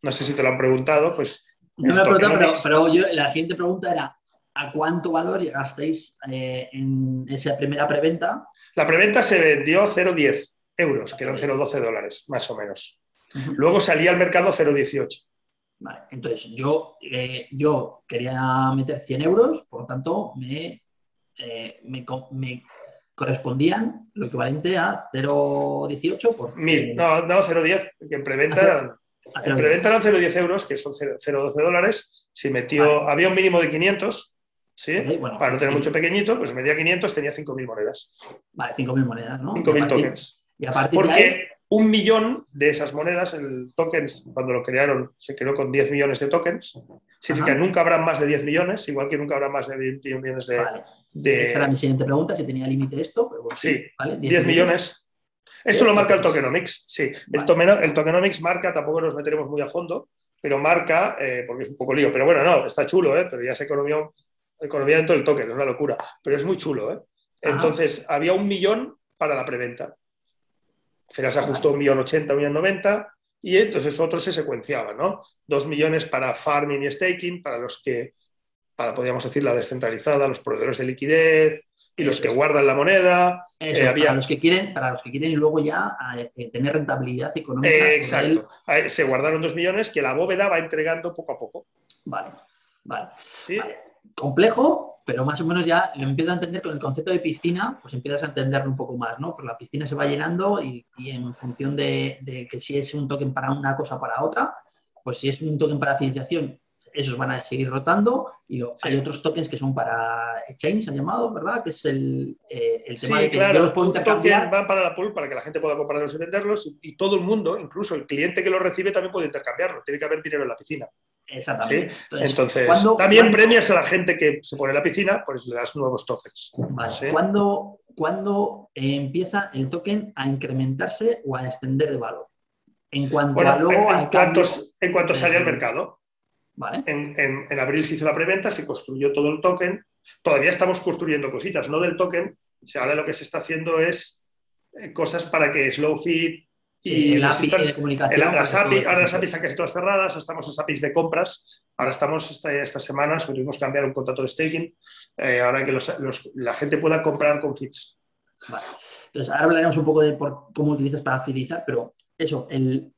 no sé si te lo han preguntado, pues... No me he preguntado, pero, la siguiente pregunta era, ¿a cuánto valor llegasteis eh, en esa primera preventa? La preventa se vendió 0,10 euros, que eran 0,12 dólares, más o menos. Luego salía al mercado 0,18. Vale, entonces yo, eh, yo quería meter 100 euros, por lo tanto me, me, me correspondían lo equivalente a 0,18 por... Mil, no, no 0,10, que en preventa eran... En preventa eran 0,10 euros, que son 0,12 dólares. Si metió, había un mínimo de 500, ¿sí? Para no tener mucho pequeñito, pues medía 500, tenía 5.000 monedas. Vale, 5.000 monedas, ¿no? 5.000 tokens. Y a partir Porque un millón de esas monedas, el tokens, cuando lo crearon, se creó con 10 millones de tokens. Significa que nunca habrán más de 10 millones, igual que nunca habrá más de 20 millones de. Esa era mi siguiente pregunta, si tenía límite esto. sí, 10, millones. Esto lo marca el tokenomics, sí. El, tokenomics marca, tampoco nos meteremos muy a fondo, pero marca, eh, porque es un poco lío, pero bueno, no, está chulo, ¿eh? pero ya es economía, economía dentro del token, es una locura, pero es muy chulo. ¿eh? Entonces, había un millón para la preventa se ajustó un millón ochenta, un millón noventa, y entonces otros se secuenciaban, ¿no? Dos millones para farming y staking, para los que, podríamos decir, la descentralizada, los proveedores de liquidez y los que guardan la moneda. Eh, para, los que quieren, para los que quieren luego ya eh, tener rentabilidad económica. exacto. Se guardaron dos millones que la bóveda va entregando poco a poco. Vale, vale. ¿Sí? Complejo, pero más o menos ya lo empiezo a entender con el concepto de piscina, pues empiezas a entenderlo un poco más, ¿no? Pues la piscina se va llenando y, en función de, que si es un token para una cosa o para otra, pues si es un token para financiación, esos van a seguir rotando y hay otros tokens que son para exchange, han llamado, ¿verdad? Que es el, eh, el tema de que claro, los puedo intercambiar. van para la pool para que la gente pueda comprarlos y venderlos y, todo el mundo, incluso el cliente que los recibe, también puede intercambiarlo. Tiene que haber dinero en la piscina. Exactamente. Entonces, también premias a la gente que se pone en la piscina, pues le das nuevos tokens. ¿Cuándo, empieza el token a incrementarse o a extender de valor? En cuanto a en, cuanto, sale al mercado. En, abril se hizo la preventa, se construyó todo el token. Todavía estamos construyendo cositas, no del token. ahora lo que se está haciendo es eh, cosas para que Slowfit y las, API, ahora las APIs están casi todas cerradas, estamos en APIs de compras. Ahora estamos estas semanas, tuvimos que cambiar un contrato de staking, eh, ahora que la gente pueda comprar con feeds. Entonces, ahora hablaremos un poco de cómo utilizas para fidelizar, pero eso, el,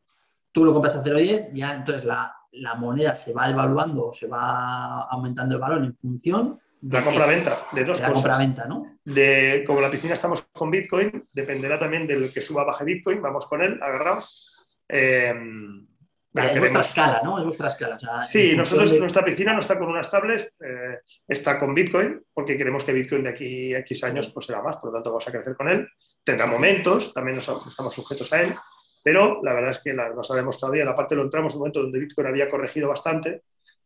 tú lo compras a 0.10, ya entonces la, la moneda se va evaluando o se va aumentando el valor en función la compra-venta, de dos cosas. compra-venta, ¿no? De, como la piscina estamos con Bitcoin, dependerá también del que suba baje Bitcoin, vamos con él, agarrados. Eh, es vuestra escala, ¿no? Es vuestra escala. sí, nosotros, nuestra piscina no está con unas tablets, eh, está con Bitcoin, porque queremos que Bitcoin de aquí a X años pues será más, por lo tanto vamos a crecer con él. Tendrá momentos, también estamos sujetos a él, pero la verdad es que nos ha demostrado bien. Aparte lo entramos en un momento donde Bitcoin había corregido bastante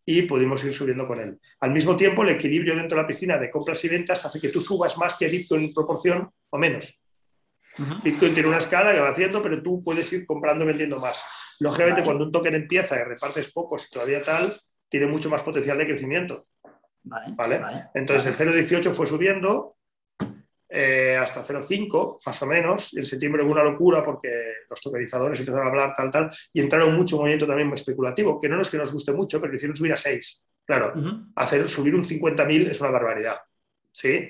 y pudimos ir subiendo con él. Al mismo tiempo, el equilibrio dentro de la piscina de compras y ventas hace que tú subas más que Bitcoin en proporción o menos. Bitcoin tiene una escala que va haciendo, pero tú puedes ir comprando y vendiendo más. Lógicamente, cuando un token empieza y repartes pocos y todavía tal, tiene mucho más potencial de crecimiento. Vale, Entonces el 0,18 fue subiendo eh, hasta 0,5 más o menos. Y en septiembre hubo una locura porque los tokenizadores empezaron a hablar tal, tal, y entraron mucho movimiento también especulativo, que no es que nos guste mucho, pero hicieron subir a 6. Claro, hacer subir un 50.000 es una barbaridad. ¿Sí?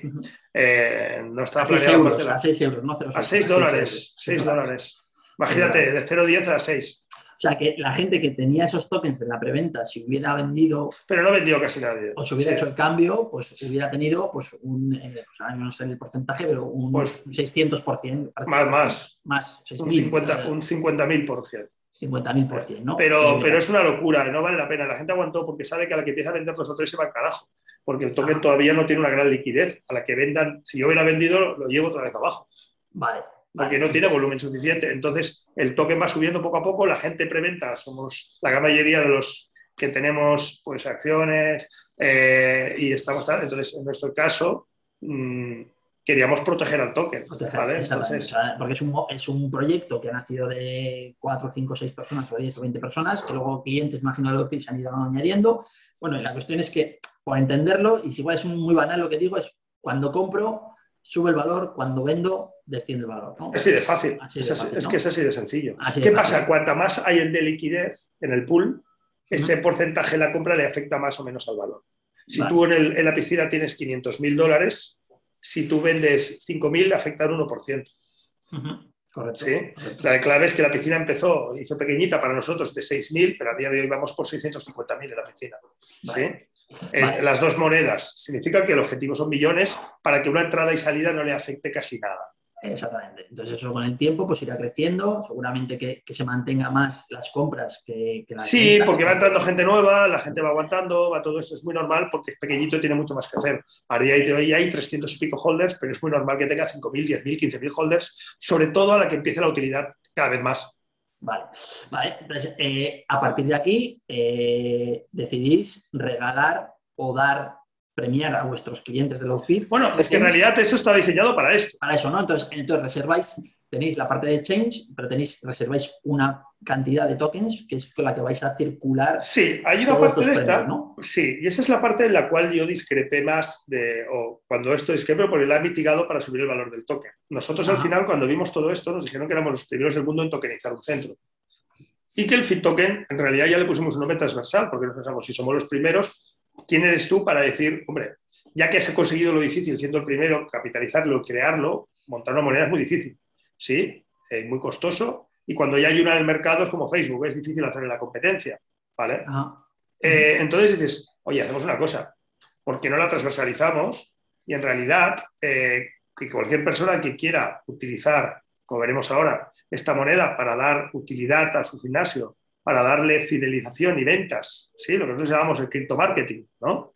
Eh, no está a 6 euros, a 6 euros, no A 6 dólares, 6 dólares. Imagínate, de 0,10 a 6. Sea, que la gente que tenía esos tokens de la preventa, si hubiera vendido. Pero no vendió casi nadie. O si hubiera hecho el cambio, pues hubiera tenido pues un, eh, pues, no sé el porcentaje, pero un, pues, 600%. Más, más. Más, un 50 un 50.000%. por 50.000%, ¿no? Pero, pero es una locura, no vale la pena. La gente aguantó porque sabe que a la que empieza a vender los otros se va al carajo, porque el token todavía no tiene una gran liquidez. A la que vendan, si yo hubiera vendido, lo llevo otra vez abajo. Vale. Porque no tiene volumen suficiente. Entonces, el token va subiendo poco a poco, la gente preventa, somos la gran mayoría de los que tenemos pues acciones eh, y estamos tal. Entonces, en nuestro caso, mmm, queríamos proteger al token. ¿vale? Entonces... Porque es un, es un, proyecto que ha nacido de 4, 5, 6 personas o 10 o 20 personas, que luego clientes, imagino, que se han ido añadiendo. Bueno, y la cuestión es que, por entenderlo, y si igual es muy banal lo que digo, es cuando compro, sube el valor, cuando vendo, desciende el valor. Es así de fácil. es, que es así de sencillo. ¿Qué pasa? Cuanta más hay de liquidez en el pool, ese porcentaje de la compra le afecta más o menos al valor. Si tú en, el, en, la piscina tienes 500 mil dólares, si tú vendes 5.000, afecta al 1%. Correcto, ¿Sí? La clave es que la piscina empezó, hizo pequeñita para nosotros de 6.000, pero a día de hoy vamos por 650.000 en la piscina. ¿sí? Las dos monedas significa que el objetivo son millones para que una entrada y salida no le afecte casi nada. Exactamente. Entonces eso con el tiempo pues irá creciendo, seguramente que, se mantenga más las compras que, que Sí, porque va entrando gente nueva, la gente va aguantando, va todo esto, es muy normal porque es pequeñito y tiene mucho más que hacer. A día de hoy hay 300 y pico holders, pero es muy normal que tenga 5.000, 10.000, 15.000 holders, sobre todo a la que empiece la utilidad cada vez más. Vale, vale. Entonces, eh, a partir de aquí eh, decidís regalar o dar premiar a vuestros clientes de low Bueno, es que en realidad eso está diseñado para esto. Para eso, ¿no? Entonces, entonces reserváis, tenéis la parte de change, pero tenéis, reserváis una cantidad de tokens que es con la que vais a circular. Sí, hay una parte de esta. ¿no? Sí, y esa es la parte en la cual yo discrepé más de, o cuando esto discrepo, porque la ha mitigado para subir el valor del token. Nosotros al final, cuando vimos todo esto, nos dijeron que éramos los primeros del mundo en tokenizar un centro. Y que el fit token, en realidad ya le pusimos un nombre transversal, porque nos pensamos, si somos los primeros, ¿quién eres tú para decir, hombre, ya que has conseguido lo difícil siendo el primero, capitalizarlo, crearlo, montar una moneda es muy difícil, ¿sí? Es muy costoso y cuando ya hay una en el mercado es como Facebook, es difícil hacer la competencia, ¿vale? Eh, entonces dices, oye, hacemos una cosa, ¿por qué no la transversalizamos? Y en realidad, eh, que cualquier persona que quiera utilizar, como veremos ahora, esta moneda para dar utilidad a su gimnasio para darle fidelización y ventas, ¿sí? lo que nosotros llamamos el cripto marketing, ¿no?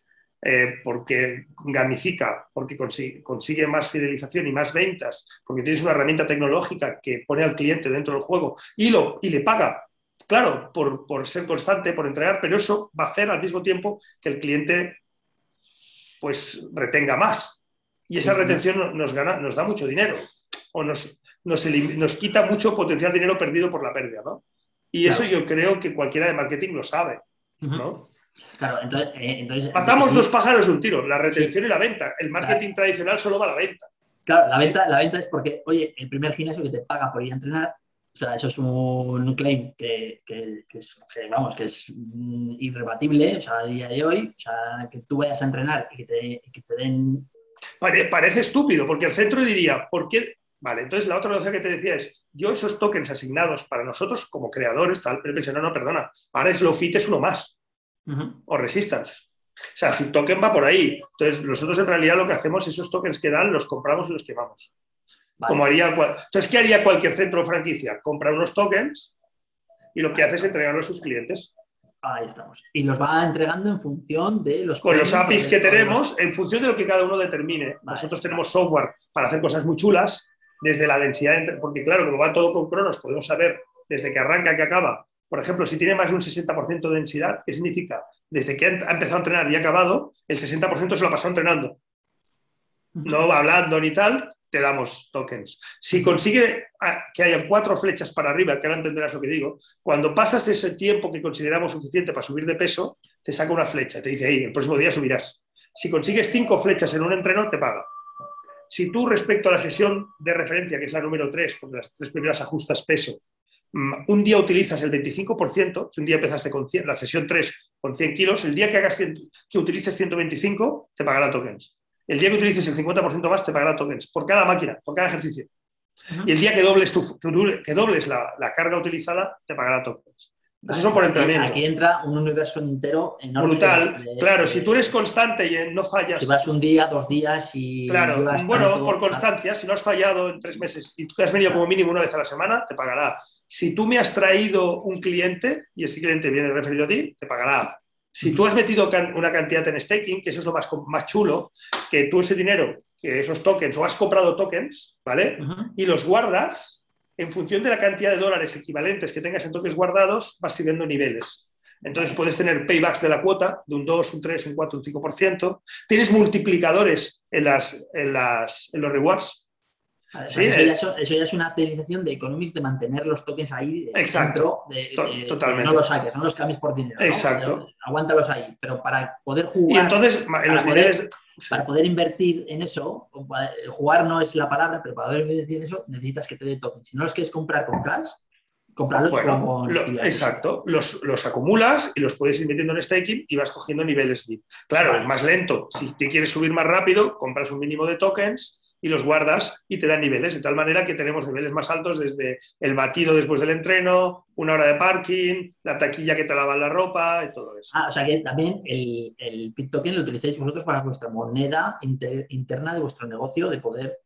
Eh, porque gamifica, porque consigue, más fidelización y más ventas, porque tienes una herramienta tecnológica que pone al cliente dentro del juego y, lo, y le paga, claro, por, por, ser constante, por entregar, pero eso va a hacer al mismo tiempo que el cliente pues retenga más. Y esa retención nos, gana, nos da mucho dinero o nos, nos, nos quita mucho potencial dinero perdido por la pérdida, ¿no? Y eso yo creo que cualquiera de marketing lo sabe, ¿no? Claro, entonces, eh, Matamos dos pájaros un tiro, la retención y la venta. El marketing tradicional solo va a la venta. Claro, la, venta, la venta es porque, oye, el primer gimnasio que te paga por ir a entrenar, o sea, eso es un claim que, es, vamos, que es irrebatible, o sea, a día de hoy, o sea, que tú vayas a entrenar y que te, que te den... parece estúpido, porque el centro diría, ¿por qué Vale, entonces la otra cosa que te decía es, yo esos tokens asignados para nosotros como creadores, tal, pero pensé, no, no, perdona, ahora Slowfit es uno más, o Resistance. O sea, Fit Token va por ahí. Entonces, nosotros en realidad lo que hacemos, esos tokens que dan, los compramos y los quemamos. Como haría, entonces, ¿qué haría cualquier centro o franquicia? Comprar unos tokens y lo que hace es entregarlos a sus clientes. Ahí estamos. Y los va entregando en función de los... Con los APIs que tenemos, en función de lo que cada uno determine. Nosotros tenemos software para hacer cosas muy chulas desde la densidad, porque claro, como va todo con cronos, podemos saber desde que arranca que acaba. Por ejemplo, si tiene más de un 60% de densidad, ¿qué significa? Desde que ha empezado a entrenar y ha acabado, el 60% se lo ha pasado entrenando. No va hablando ni tal, te damos tokens. Si consigue ah, que haya cuatro flechas para arriba, que ahora entenderás lo que digo, cuando pasas ese tiempo que consideramos suficiente para subir de peso, te saca una flecha, te dice, ahí, el próximo día subirás. Si consigues cinco flechas en un entreno, te paga. Si tú respecto a la sesión de referencia, que es la número 3, porque las tres primeras ajustas peso, un día utilizas el 25%, si un día empezaste con la sesión 3 con 100 kilos, el día que, hagas que utilices 125, te pagará tokens. El día que utilices el 50% más, te pagará tokens, por cada máquina, por cada ejercicio. Y el día que dobles, tu, que dobles la, carga utilizada, te pagará tokens. Esos son por entrenamientos. Aquí entra un universo entero enorme. Brutal. claro, si tú eres constante y no fallas. Si vas un día, dos días y. Claro, bueno, por constancia, si no has fallado en tres meses y tú has venido como mínimo una vez a la semana, te pagará. Si tú me has traído un cliente y ese cliente viene referido a ti, te pagará. Si tú has metido una cantidad en staking, que eso es lo más, más chulo, que tú ese dinero, que esos tokens, o has comprado tokens, ¿vale? Y los guardas, en función de la cantidad de dólares equivalentes que tengas en tokens guardados, vas subiendo niveles. Entonces puedes tener paybacks de la cuota de un 2, un 3, un 4, un 5%. Tienes multiplicadores en, las, en, las, en los rewards Sí, eso, ya es una utilización de economics de mantener los tokens ahí exacto, de, totalmente. no los saques, no los cambies por dinero. Exacto. Aguántalos ahí, pero para poder jugar. Y entonces, en los poder, Para poder invertir en eso, jugar no es la palabra, pero para poder invertir en eso necesitas que te dé tokens. Si no los quieres comprar con cash, comprarlos con. exacto, los, los, acumulas y los puedes ir metiendo en staking y vas cogiendo niveles. Claro, es más lento. Si te quieres subir más rápido, compras un mínimo de tokens y los guardas y te dan niveles, de tal manera que tenemos niveles más altos desde el batido después del entreno, una hora de parking, la taquilla que te lavan la ropa y todo eso. Ah, o sea que también el, el token lo utilizáis vosotros para vuestra moneda interna de vuestro negocio, de poder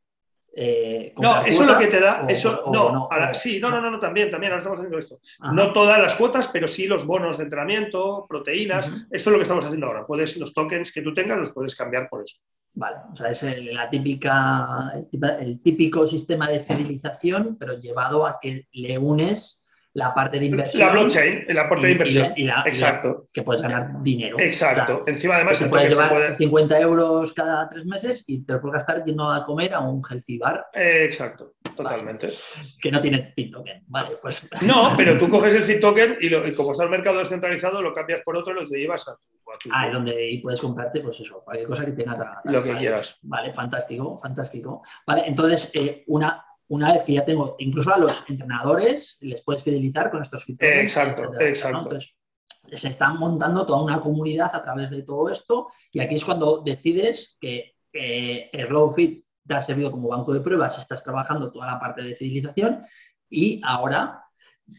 eh, no, eso es lo que te da, eso no, sí, no, no, no, también, también, ahora estamos haciendo esto. No todas las cuotas, pero sí los bonos de entrenamiento, proteínas, esto es lo que estamos haciendo ahora. Puedes, los tokens que tú tengas los puedes cambiar por eso. Vale, o sea, es la típica, el típico sistema de fidelización, pero llevado a que le unes la parte de inversión. La blockchain, la parte de inversión. Exacto. que puedes ganar dinero. Exacto. Encima, además, te puedes llevar 50 euros cada tres meses y te lo puedes gastar yendo a comer a un healthy bar. exacto, totalmente. Que no tiene fit token. Vale, pues. No, pero tú coges el fit token y, como está el mercado descentralizado, lo cambias por otro y lo te llevas a Ah, y donde puedes comprarte, pues eso, cualquier cosa que tenga. Lo que quieras. Vale, fantástico, fantástico. Vale, entonces, eh, una una vez que ya tengo, incluso a los entrenadores, les puedes fidelizar con estos feedbacks. Exacto, exacto. Entonces, se están montando toda una comunidad a través de todo esto y aquí es cuando decides que eh, SlowFit te ha servido como banco de pruebas, estás trabajando toda la parte de fidelización y ahora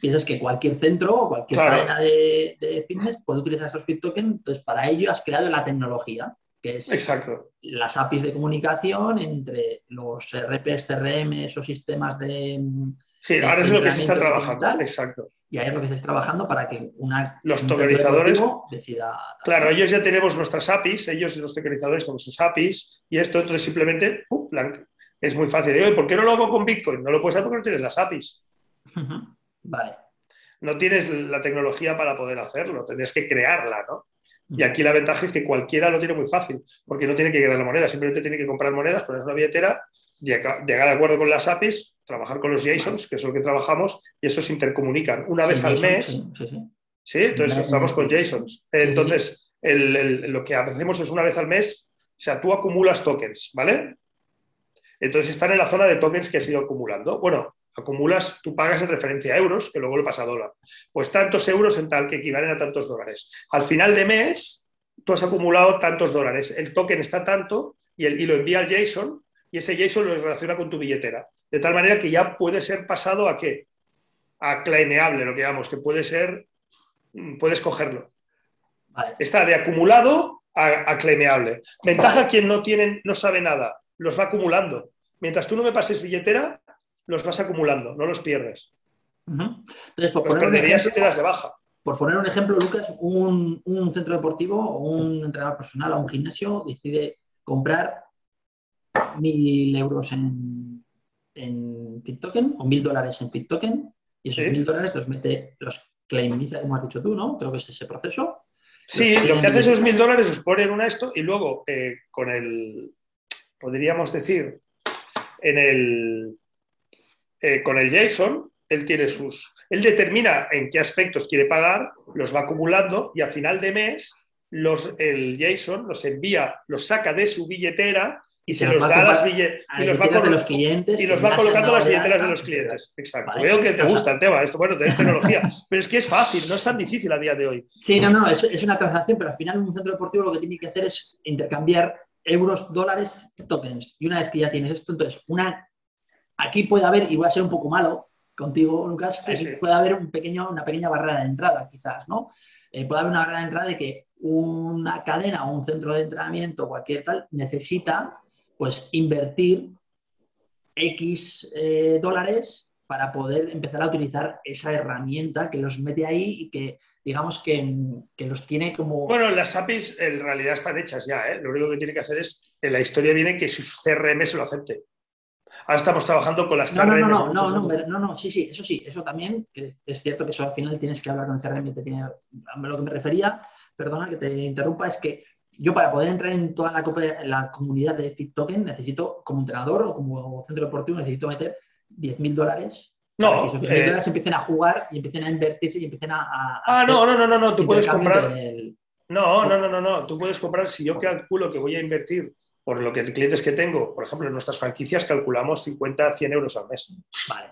piensas que cualquier centro o cualquier cadena de, fitness puede utilizar estos fit tokens, entonces para ello has creado la tecnología que es Exacto. las APIs de comunicación entre los RPs, CRM, esos sistemas de... Sí, ahora es lo que se está trabajando, exacto. Y ahí es lo que estáis trabajando para que una, los tokenizadores decida... Claro, ellos ya tenemos nuestras APIs, ellos los tokenizadores tenemos sus APIs, y esto entonces simplemente es muy fácil. De, ¿Por qué no lo hago con Bitcoin? No lo puedes hacer porque no tienes las APIs. Vale. No tienes la tecnología para poder hacerlo, tendrías que crearla, ¿no? Y aquí la ventaja es que cualquiera lo tiene muy fácil, porque no tiene que crear la moneda, simplemente tiene que comprar monedas, poner una billetera, llegar de acuerdo con las APIs, trabajar con los JSONs, que es lo que trabajamos, y esos se intercomunican una vez al mes. Sí, entonces estamos con JSONs. Entonces, lo que hacemos es una vez al mes, o sea, tú acumulas tokens, ¿vale? Entonces están en la zona de tokens que has ido acumulando. Bueno, acumulas, tú pagas en referencia a euros, que luego lo pasa a dólar. Pues tantos euros en tal que equivalen a tantos dólares. Al final de mes, tú has acumulado tantos dólares. El token está tanto y, el, y lo envía al JSON y ese JSON lo relaciona con tu billetera. De tal manera que ya puede ser pasado a qué? A claimeable, lo que llamamos, que puede ser, mm, puedes cogerlo. Está de acumulado a, a claimeable. Ventaja quien no tiene, no sabe nada, los va acumulando. Mientras tú no me pases billetera, los vas acumulando, no los pierdes. Entonces, por los poner perderías si te das de baja. Por poner un ejemplo, Lucas, un, centro deportivo o un entrenador personal o un gimnasio decide comprar mil euros en, en token o mil dólares en token y esos mil dólares los mete, los claimiza, como has dicho tú, ¿no? Creo que es ese proceso. Sí, lo que hace esos mil dólares es poner una esto y luego eh, con el, podríamos decir, en el, eh, con el JSON, él tiene sus. Él determina en qué aspectos quiere pagar, los va acumulando y a final de mes los, el JSON los envía, los saca de su billetera y se, los, da a las billeteras y los va, los clientes y los va colocando las billeteras de los clientes. Exacto. Veo que te gusta el tema, esto, bueno, tenés tecnología, pero es que es fácil, no es tan difícil a día de hoy. Sí, no, no, es, es una transacción, pero al final un centro deportivo lo que tiene que hacer es intercambiar euros, dólares, tokens. Y una vez que ya tienes esto, entonces una Aquí puede haber, y voy a ser un poco malo, contigo, Lucas, puede haber un pequeño, una pequeña barrera de entrada, quizás, ¿no? Eh, puede haber una barrera de entrada de que una cadena o un centro de entrenamiento o cualquier tal necesita pues invertir X eh, dólares para poder empezar a utilizar esa herramienta que los mete ahí y que digamos que, los tiene como... Bueno, las APIs en realidad están hechas ya, ¿eh? lo único que tiene que hacer es, en la historia viene que su CRM se lo acepte. Ahora estamos trabajando con las no, No, no, no, no, no, no, sí, sí, eso sí, eso también, que es cierto que eso al final tienes que hablar con el CRM, te tiene, a lo que me refería, perdona que te interrumpa, es que yo para poder entrar en toda la, la comunidad de FitToken necesito, como entrenador o como centro deportivo, necesito meter 10.000 dólares no, esos 10.000 eh, dólares empiecen a jugar y empiecen a invertirse y empiecen a... ah, no, no, no, no, no, tú puedes comprar... No, no, no, no, no, tú puedes comprar, si yo calculo que voy a invertir por lo que clientes que tengo, por ejemplo, en nuestras franquicias calculamos 50, 100 euros al mes. Vale,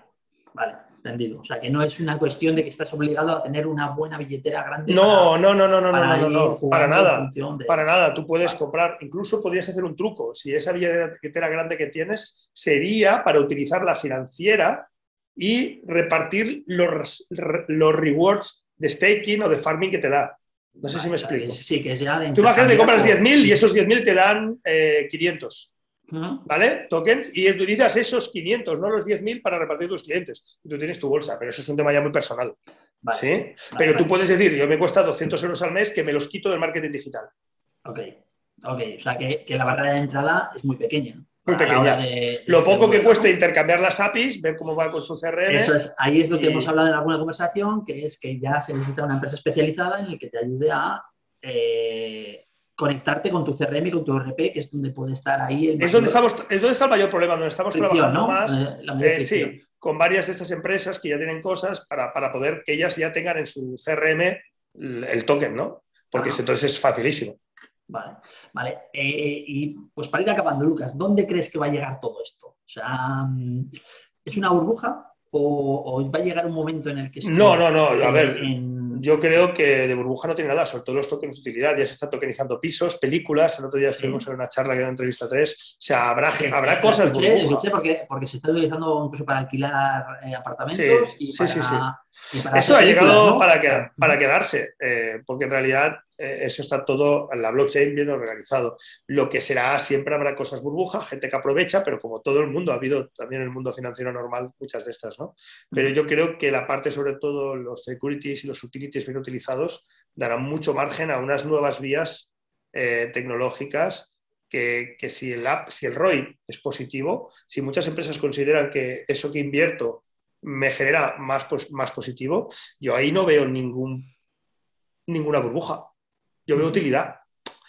vale, entendido. O sea, que no es una cuestión de que estás obligado a tener una buena billetera grande. No, no, no, no, no, no, no, para nada. Para nada, tú puedes comprar, incluso podrías hacer un truco. Si esa billetera grande que tienes sería para utilizar la financiera y repartir los, los rewards de staking o de farming que te da. No sé si me explico. Sí, que es ya Tú imagínate, compras 10.000 y esos 10.000 te dan 500. Eh, ¿Vale? Tokens. Y utilizas esos 500, no los 10.000, para repartir tus clientes. Tú tienes tu bolsa, pero eso es un tema ya muy personal. ¿sí? pero tú puedes decir, yo me cuesta 200 euros al mes que me los quito del marketing digital. Ok. Ok. O sea que, que la barrera de entrada es muy pequeña muy pequeña. lo poco que cuesta intercambiar las APIs, ver cómo va con su CRM. Eso es, ahí es lo que hemos hablado en alguna conversación, que es que ya se necesita una empresa especializada en la que te ayude a eh, conectarte con tu CRM y con tu RP, que es donde puede estar ahí. El es, donde estamos, es donde está el mayor problema, donde estamos trabajando más. Eh, eh, sí, con varias de estas empresas que ya tienen cosas para, poder que ellas ya tengan en su CRM el, token, ¿no? Porque entonces es facilísimo. Vale, vale. Eh, y pues para ir acabando, Lucas, ¿dónde crees que va a llegar todo esto? O sea, mm, ¿es una burbuja o, va a llegar un momento en el que... No, no, no, a ver, yo creo que de burbuja no tiene nada, sobre todo los tokens de utilidad, ya se está tokenizando pisos, películas, el otro día estuvimos en una charla que era entrevista 3, o sea, habrá, habrá cosas burbuja. porque, porque se está utilizando incluso para alquilar eh, apartamentos y para... Esto ha llegado para, para quedarse, eh, porque en realidad eso está todo en la blockchain bien organizado. Lo que será, siempre habrá cosas burbujas, gente que aprovecha, pero como todo el mundo, ha habido también en el mundo financiero normal muchas de estas, ¿no? Pero yo creo que la parte, sobre todo los securities y los utilities bien utilizados, darán mucho margen a unas nuevas vías eh, tecnológicas que, si, el app, si el ROI es positivo, si muchas empresas consideran que eso que invierto me genera más, pues, más positivo, yo ahí no veo ningún, ninguna burbuja. Yo veo utilidad.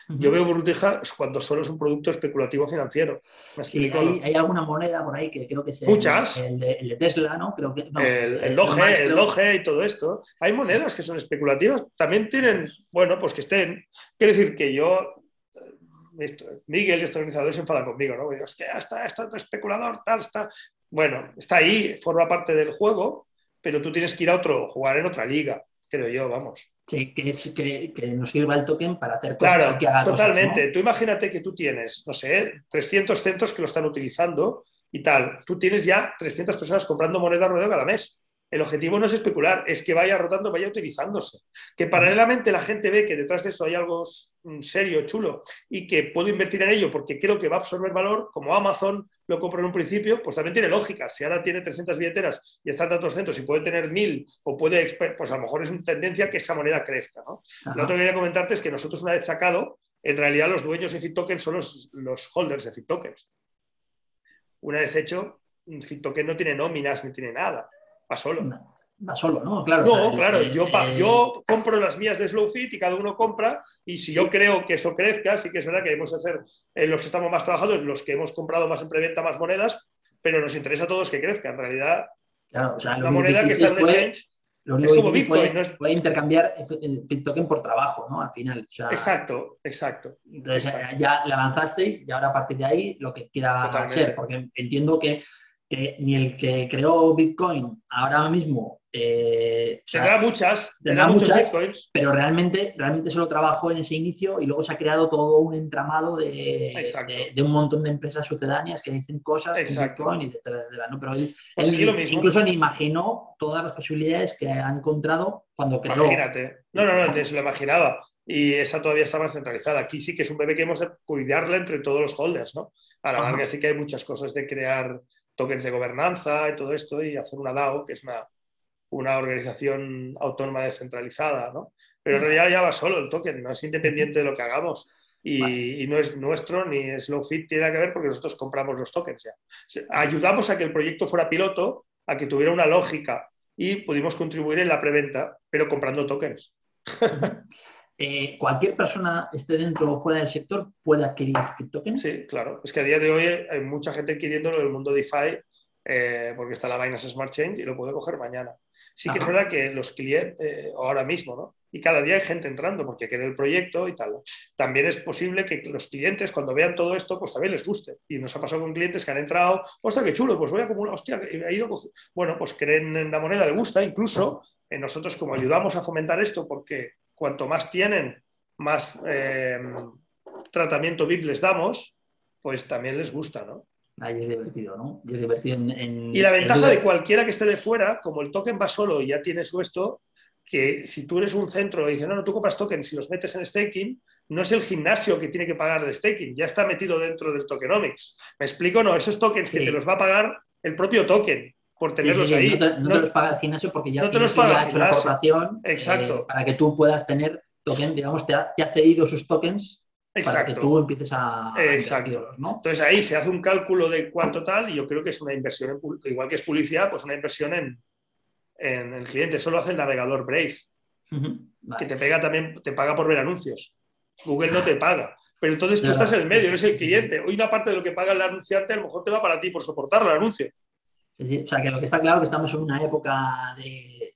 Yo veo burbuja cuando solo es un producto especulativo financiero. hay, alguna moneda por ahí que creo que es Muchas. El, de, Tesla, ¿no? Creo que, el, el, Loge, el Loge y todo esto. Hay monedas que son especulativas. También tienen, bueno, pues que estén. Quiero decir que yo Miguel y estos organizadores se enfadan conmigo, ¿no? Es que está, está especulador, tal, está. Bueno, está ahí, forma parte del juego, pero tú tienes que ir a otro, jugar en otra liga, creo yo, vamos. Que, es, que, nos sirva el token para hacer cosas claro, que haga totalmente. Tú imagínate que tú tienes, no sé, 300 centros que lo están utilizando y tal. Tú tienes ya 300 personas comprando moneda alrededor cada mes. El objetivo no es especular, es que vaya rotando, vaya utilizándose. Que paralelamente la gente ve que detrás de esto hay algo mm, serio, chulo, y que puedo invertir en ello porque creo que va a absorber valor, como Amazon lo compro en un principio, pues también tiene lógica. Si ahora tiene 300 billeteras y está tantos centros y puede tener 1000 o puede, pues a lo mejor es una tendencia que esa moneda crezca. ¿no? Lo otro que quería comentarte es que nosotros una vez sacado, en realidad los dueños de FitTokens son los, los holders de FitTokens. Una vez hecho, FitToken no tiene nóminas ni tiene nada va solo. va solo, ¿no? Claro. No, claro, yo, yo compro las mías de Slowfit y cada uno compra y si yo creo que eso crezca, sí que es verdad que debemos hacer en los que estamos más trabajados, los que hemos comprado más en preventa, más monedas, pero nos interesa a todos que crezca. En realidad, claro, o sea, la moneda que está en exchange es como Bitcoin. Puede, puede intercambiar el Bitcoin por trabajo, ¿no? Al final. exacto, exacto. Entonces ya la lanzasteis y ahora a partir de ahí lo que quiera ser, porque entiendo que que ni el que creó Bitcoin ahora mismo Eh, tendrá muchas, tendrá, bitcoins. Pero realmente, realmente solo trabajó en ese inicio y luego se ha creado todo un entramado de, de, un montón de empresas sucedáneas que dicen cosas Exacto. y ¿no? Pero él, pues incluso ni imaginó todas las posibilidades que ha encontrado cuando creó. Imagínate. No, no, no, ni se lo imaginaba. Y esa todavía está más centralizada. Aquí sí que es un bebé que hemos de cuidarla entre todos los holders, ¿no? A la larga sí que hay muchas cosas de crear tokens de gobernanza y todo esto y hacer una DAO, que es una, una organización autónoma descentralizada, ¿no? Pero en realidad ya va solo el token, no es independiente de lo que hagamos. Y, no es nuestro ni es low fit, tiene que ver porque nosotros compramos los tokens ya. Ayudamos a que el proyecto fuera piloto, a que tuviera una lógica y pudimos contribuir en la preventa, pero comprando tokens. Eh, cualquier persona esté dentro o fuera del sector puede adquirir tokens. Sí, claro. Es que a día de hoy hay mucha gente adquiriéndolo del mundo DeFi eh, porque está la Binance Smart Change y lo puede coger mañana. Sí que es verdad que los clientes, eh, ahora mismo, ¿no? Y cada día hay gente entrando porque quiere el proyecto y tal. También es posible que los clientes, cuando vean todo esto, pues también les guste. Y nos ha pasado con clientes que han entrado, hostia, qué chulo, pues voy a como una hostia, ha ido, bueno, pues creen en la moneda, le gusta, incluso en nosotros como ayudamos a fomentar esto porque cuanto más tienen, más eh, tratamiento VIP les damos, pues también les gusta, ¿no? Ahí es divertido, ¿no? Y es divertido en, y la ventaja de cualquiera que esté de fuera, como el token va solo y ya tiene su esto, que si tú eres un centro y dices, no, no, tú compras tokens y los metes en staking, no es el gimnasio que tiene que pagar el staking, ya está metido dentro del tokenomics. ¿Me explico? No, esos tokens que te los va a pagar el propio token por tenerlos ahí. No te, los paga el gimnasio porque ya, no te los paga hecho la aportación Exacto. Eh, para que tú puedas tener token, digamos, te ha, cedido sus tokens Exacto. para que tú empieces a, Exacto. ¿no? Entonces ahí se hace un cálculo de cuánto tal y yo creo que es una inversión, igual que es publicidad, pues una inversión en, en el cliente. Eso lo hace el navegador Brave, que te pega también, te paga por ver anuncios. Google no te paga. Pero entonces tú estás en el medio, eres el cliente. Hoy una parte de lo que paga el anunciante a lo mejor te va para ti por soportar el anuncio. O sea, que lo que está claro es que estamos en una época de,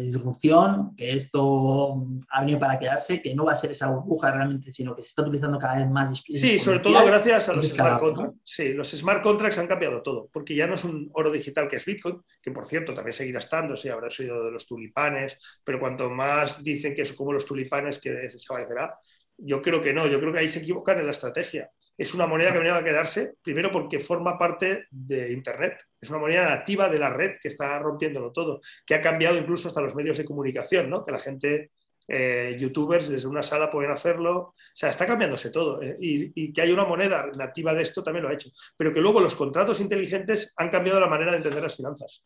disrupción, que esto ha venido para quedarse, que no va a ser esa burbuja realmente, sino que se está utilizando cada vez más. Sí, sobre todo gracias a los smart contracts. Sí, los smart contracts han cambiado todo, porque ya no es un oro digital que es Bitcoin, que por cierto también seguirá estando, sí, habrá oído de los tulipanes, pero cuanto más dicen que es como los tulipanes, que desaparecerá, yo creo que no, yo creo que ahí se equivocan en la estrategia es una moneda que venía a quedarse, primero porque forma parte de Internet, es una moneda nativa de la red que está rompiéndolo todo, que ha cambiado incluso hasta los medios de comunicación, ¿no? que la gente, eh, youtubers desde una sala pueden hacerlo, o sea, está cambiándose todo ¿eh? y, que hay una moneda nativa de esto también lo ha hecho, pero que luego los contratos inteligentes han cambiado la manera de entender las finanzas.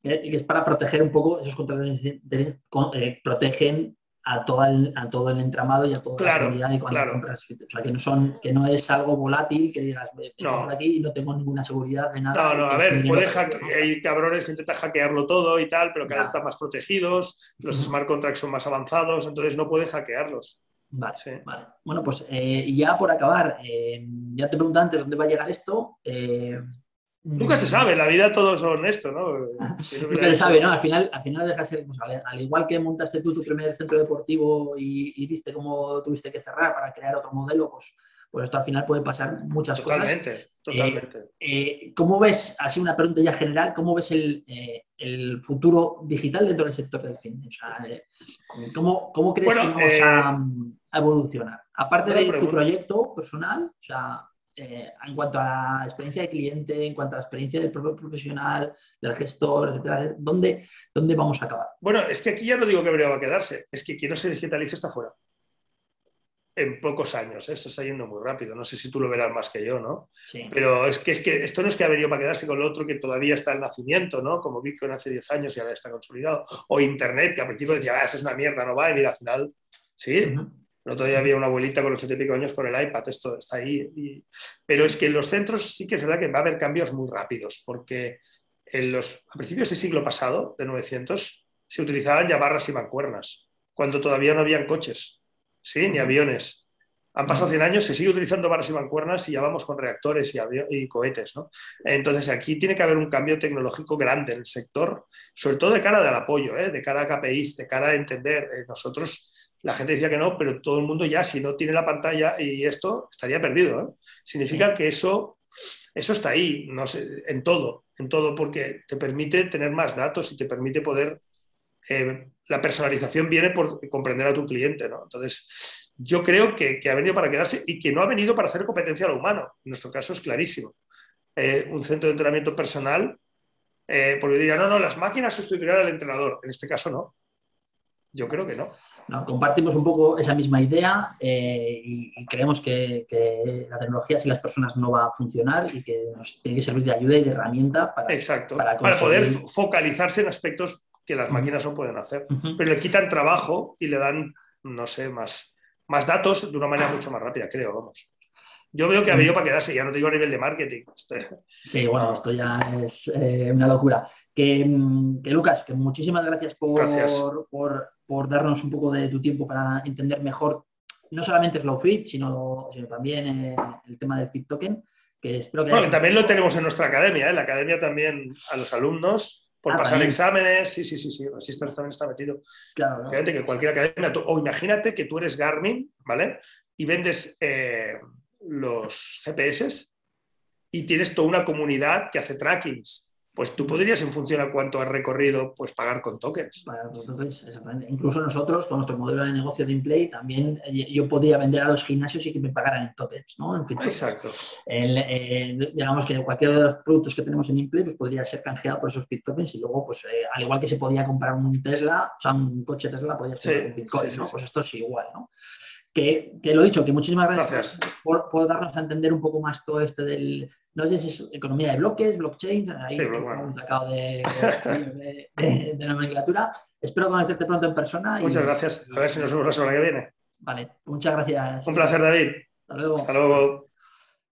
Y es para proteger un poco, esos contratos eh, protegen a todo el, a todo el entramado y a toda la comunidad de cuando compras. O sea, que no, son, que no es algo volátil que digas, me no. aquí y no tengo ninguna seguridad de nada. No, no, a ver, puede hay cabrones que intentan hackearlo todo y tal, pero cada vez están más protegidos, los smart contracts son más avanzados, entonces no pueden hackearlos. Vale, vale. Bueno, pues eh, ya por acabar, eh, ya te pregunté antes dónde va a llegar esto. Eh, Nunca se sabe, la vida todo es honesto, ¿no? Nunca se sabe, ¿no? Al final, al final deja ser, pues, al, igual que montaste tú tu primer centro deportivo y, viste cómo tuviste que cerrar para crear otro modelo, pues, pues esto al final puede pasar muchas cosas. Totalmente, totalmente. Eh, eh, ¿Cómo ves, así una pregunta ya general, cómo ves el, eh, futuro digital dentro del sector del? O sea, ¿cómo, ¿cómo, crees que vamos a, a, evolucionar? Aparte de tu proyecto personal, o sea, eh, en cuanto a la experiencia de cliente, en cuanto a la experiencia del propio profesional, del gestor, etcétera, ¿dónde, ¿dónde vamos a acabar? Bueno, es que aquí ya no digo que va a quedarse, es que quien no se digitalice está fuera. En pocos años, ¿eh? esto está yendo muy rápido. No sé si tú lo verás más que yo, ¿no? Sí. Pero es que, es que esto no es que ha venido para quedarse con lo otro que todavía está en nacimiento, ¿no? Como Bitcoin hace 10 años y ahora está consolidado. O Internet, que al principio decía, ah, eso es una mierda, no va, y mira, al final, sí. El otro día había una abuelita con los siete y pico años con el iPad, esto está ahí. Pero es que en los centros sí que es verdad que va a haber cambios muy rápidos, porque en los, a principios del siglo pasado, de 900, se utilizaban ya barras y mancuernas, cuando todavía no habían coches, ¿sí? ni aviones. Han pasado 100 años, se sigue utilizando barras y mancuernas y ya vamos con reactores y, y cohetes. ¿no? Entonces, aquí tiene que haber un cambio tecnológico grande en el sector, sobre todo de cara al apoyo, ¿eh? de cara a KPIs, de cara a entender. Eh, nosotros la gente decía que no, pero todo el mundo ya, si no tiene la pantalla y esto, estaría perdido. ¿eh? Significa que eso, eso está ahí, no sé, en todo, en todo, porque te permite tener más datos y te permite poder eh, la personalización viene por comprender a tu cliente, ¿no? Entonces, yo creo que, ha venido para quedarse y que no ha venido para hacer competencia a lo humano. En nuestro caso es clarísimo. Eh, un centro de entrenamiento personal, porque diría, no, no, las máquinas sustituirán al entrenador. En este caso no. Yo creo que no. No compartimos un poco esa misma idea eh, y, creemos que, la tecnología sin las personas no va a funcionar y que nos tiene que servir de ayuda y de herramienta para, Exacto. para, poder focalizarse en aspectos que las máquinas no pueden hacer. Pero le quitan trabajo y le dan, no sé, más, más datos de una manera mucho más rápida, creo, vamos. Yo veo que ha venido para quedarse, ya no te digo a nivel de marketing. Sí, bueno, esto ya es eh, una locura. Mm, que, Lucas, que muchísimas gracias por, Por, darnos un poco de tu tiempo para entender mejor no solamente Flow Fit, sino, también eh, el tema del Fit Token. Que espero que bueno, también lo tenemos en nuestra academia, en ¿eh? la academia también a los alumnos por ah, pasar exámenes, sí, sí, sí, sí, Resistance también está metido. Claro, Fíjate que cualquier academia, o imagínate que tú eres Garmin, ¿vale? Y vendes eh, los GPS y tienes toda una comunidad que hace trackings pues tú podrías, en función a cuánto has recorrido, pues pagar con tokens. Pagar con tokens, exactamente. Incluso nosotros, con nuestro modelo de negocio de InPlay, también eh, yo podría vender a los gimnasios y que me pagaran en tokens, ¿no? En fin, Exacto. digamos que cualquier de los productos que tenemos en InPlay pues podría ser canjeado por esos fit tokens y luego, pues eh, al igual que se podía comprar un Tesla, o sea, un coche Tesla, podía ser un Bitcoin, ¿no? pues esto es igual, ¿no? Que, que, lo he dicho, que muchísimas gracias, Por, darnos a entender un poco más todo este del, no sé si es economía de bloques, blockchain, ahí sí, un sacado de, de, nomenclatura. Espero conocerte pronto en persona. Muchas gracias, a ver si nos vemos la semana que viene. Vale, muchas gracias. Un placer, David. Hasta luego. Hasta luego.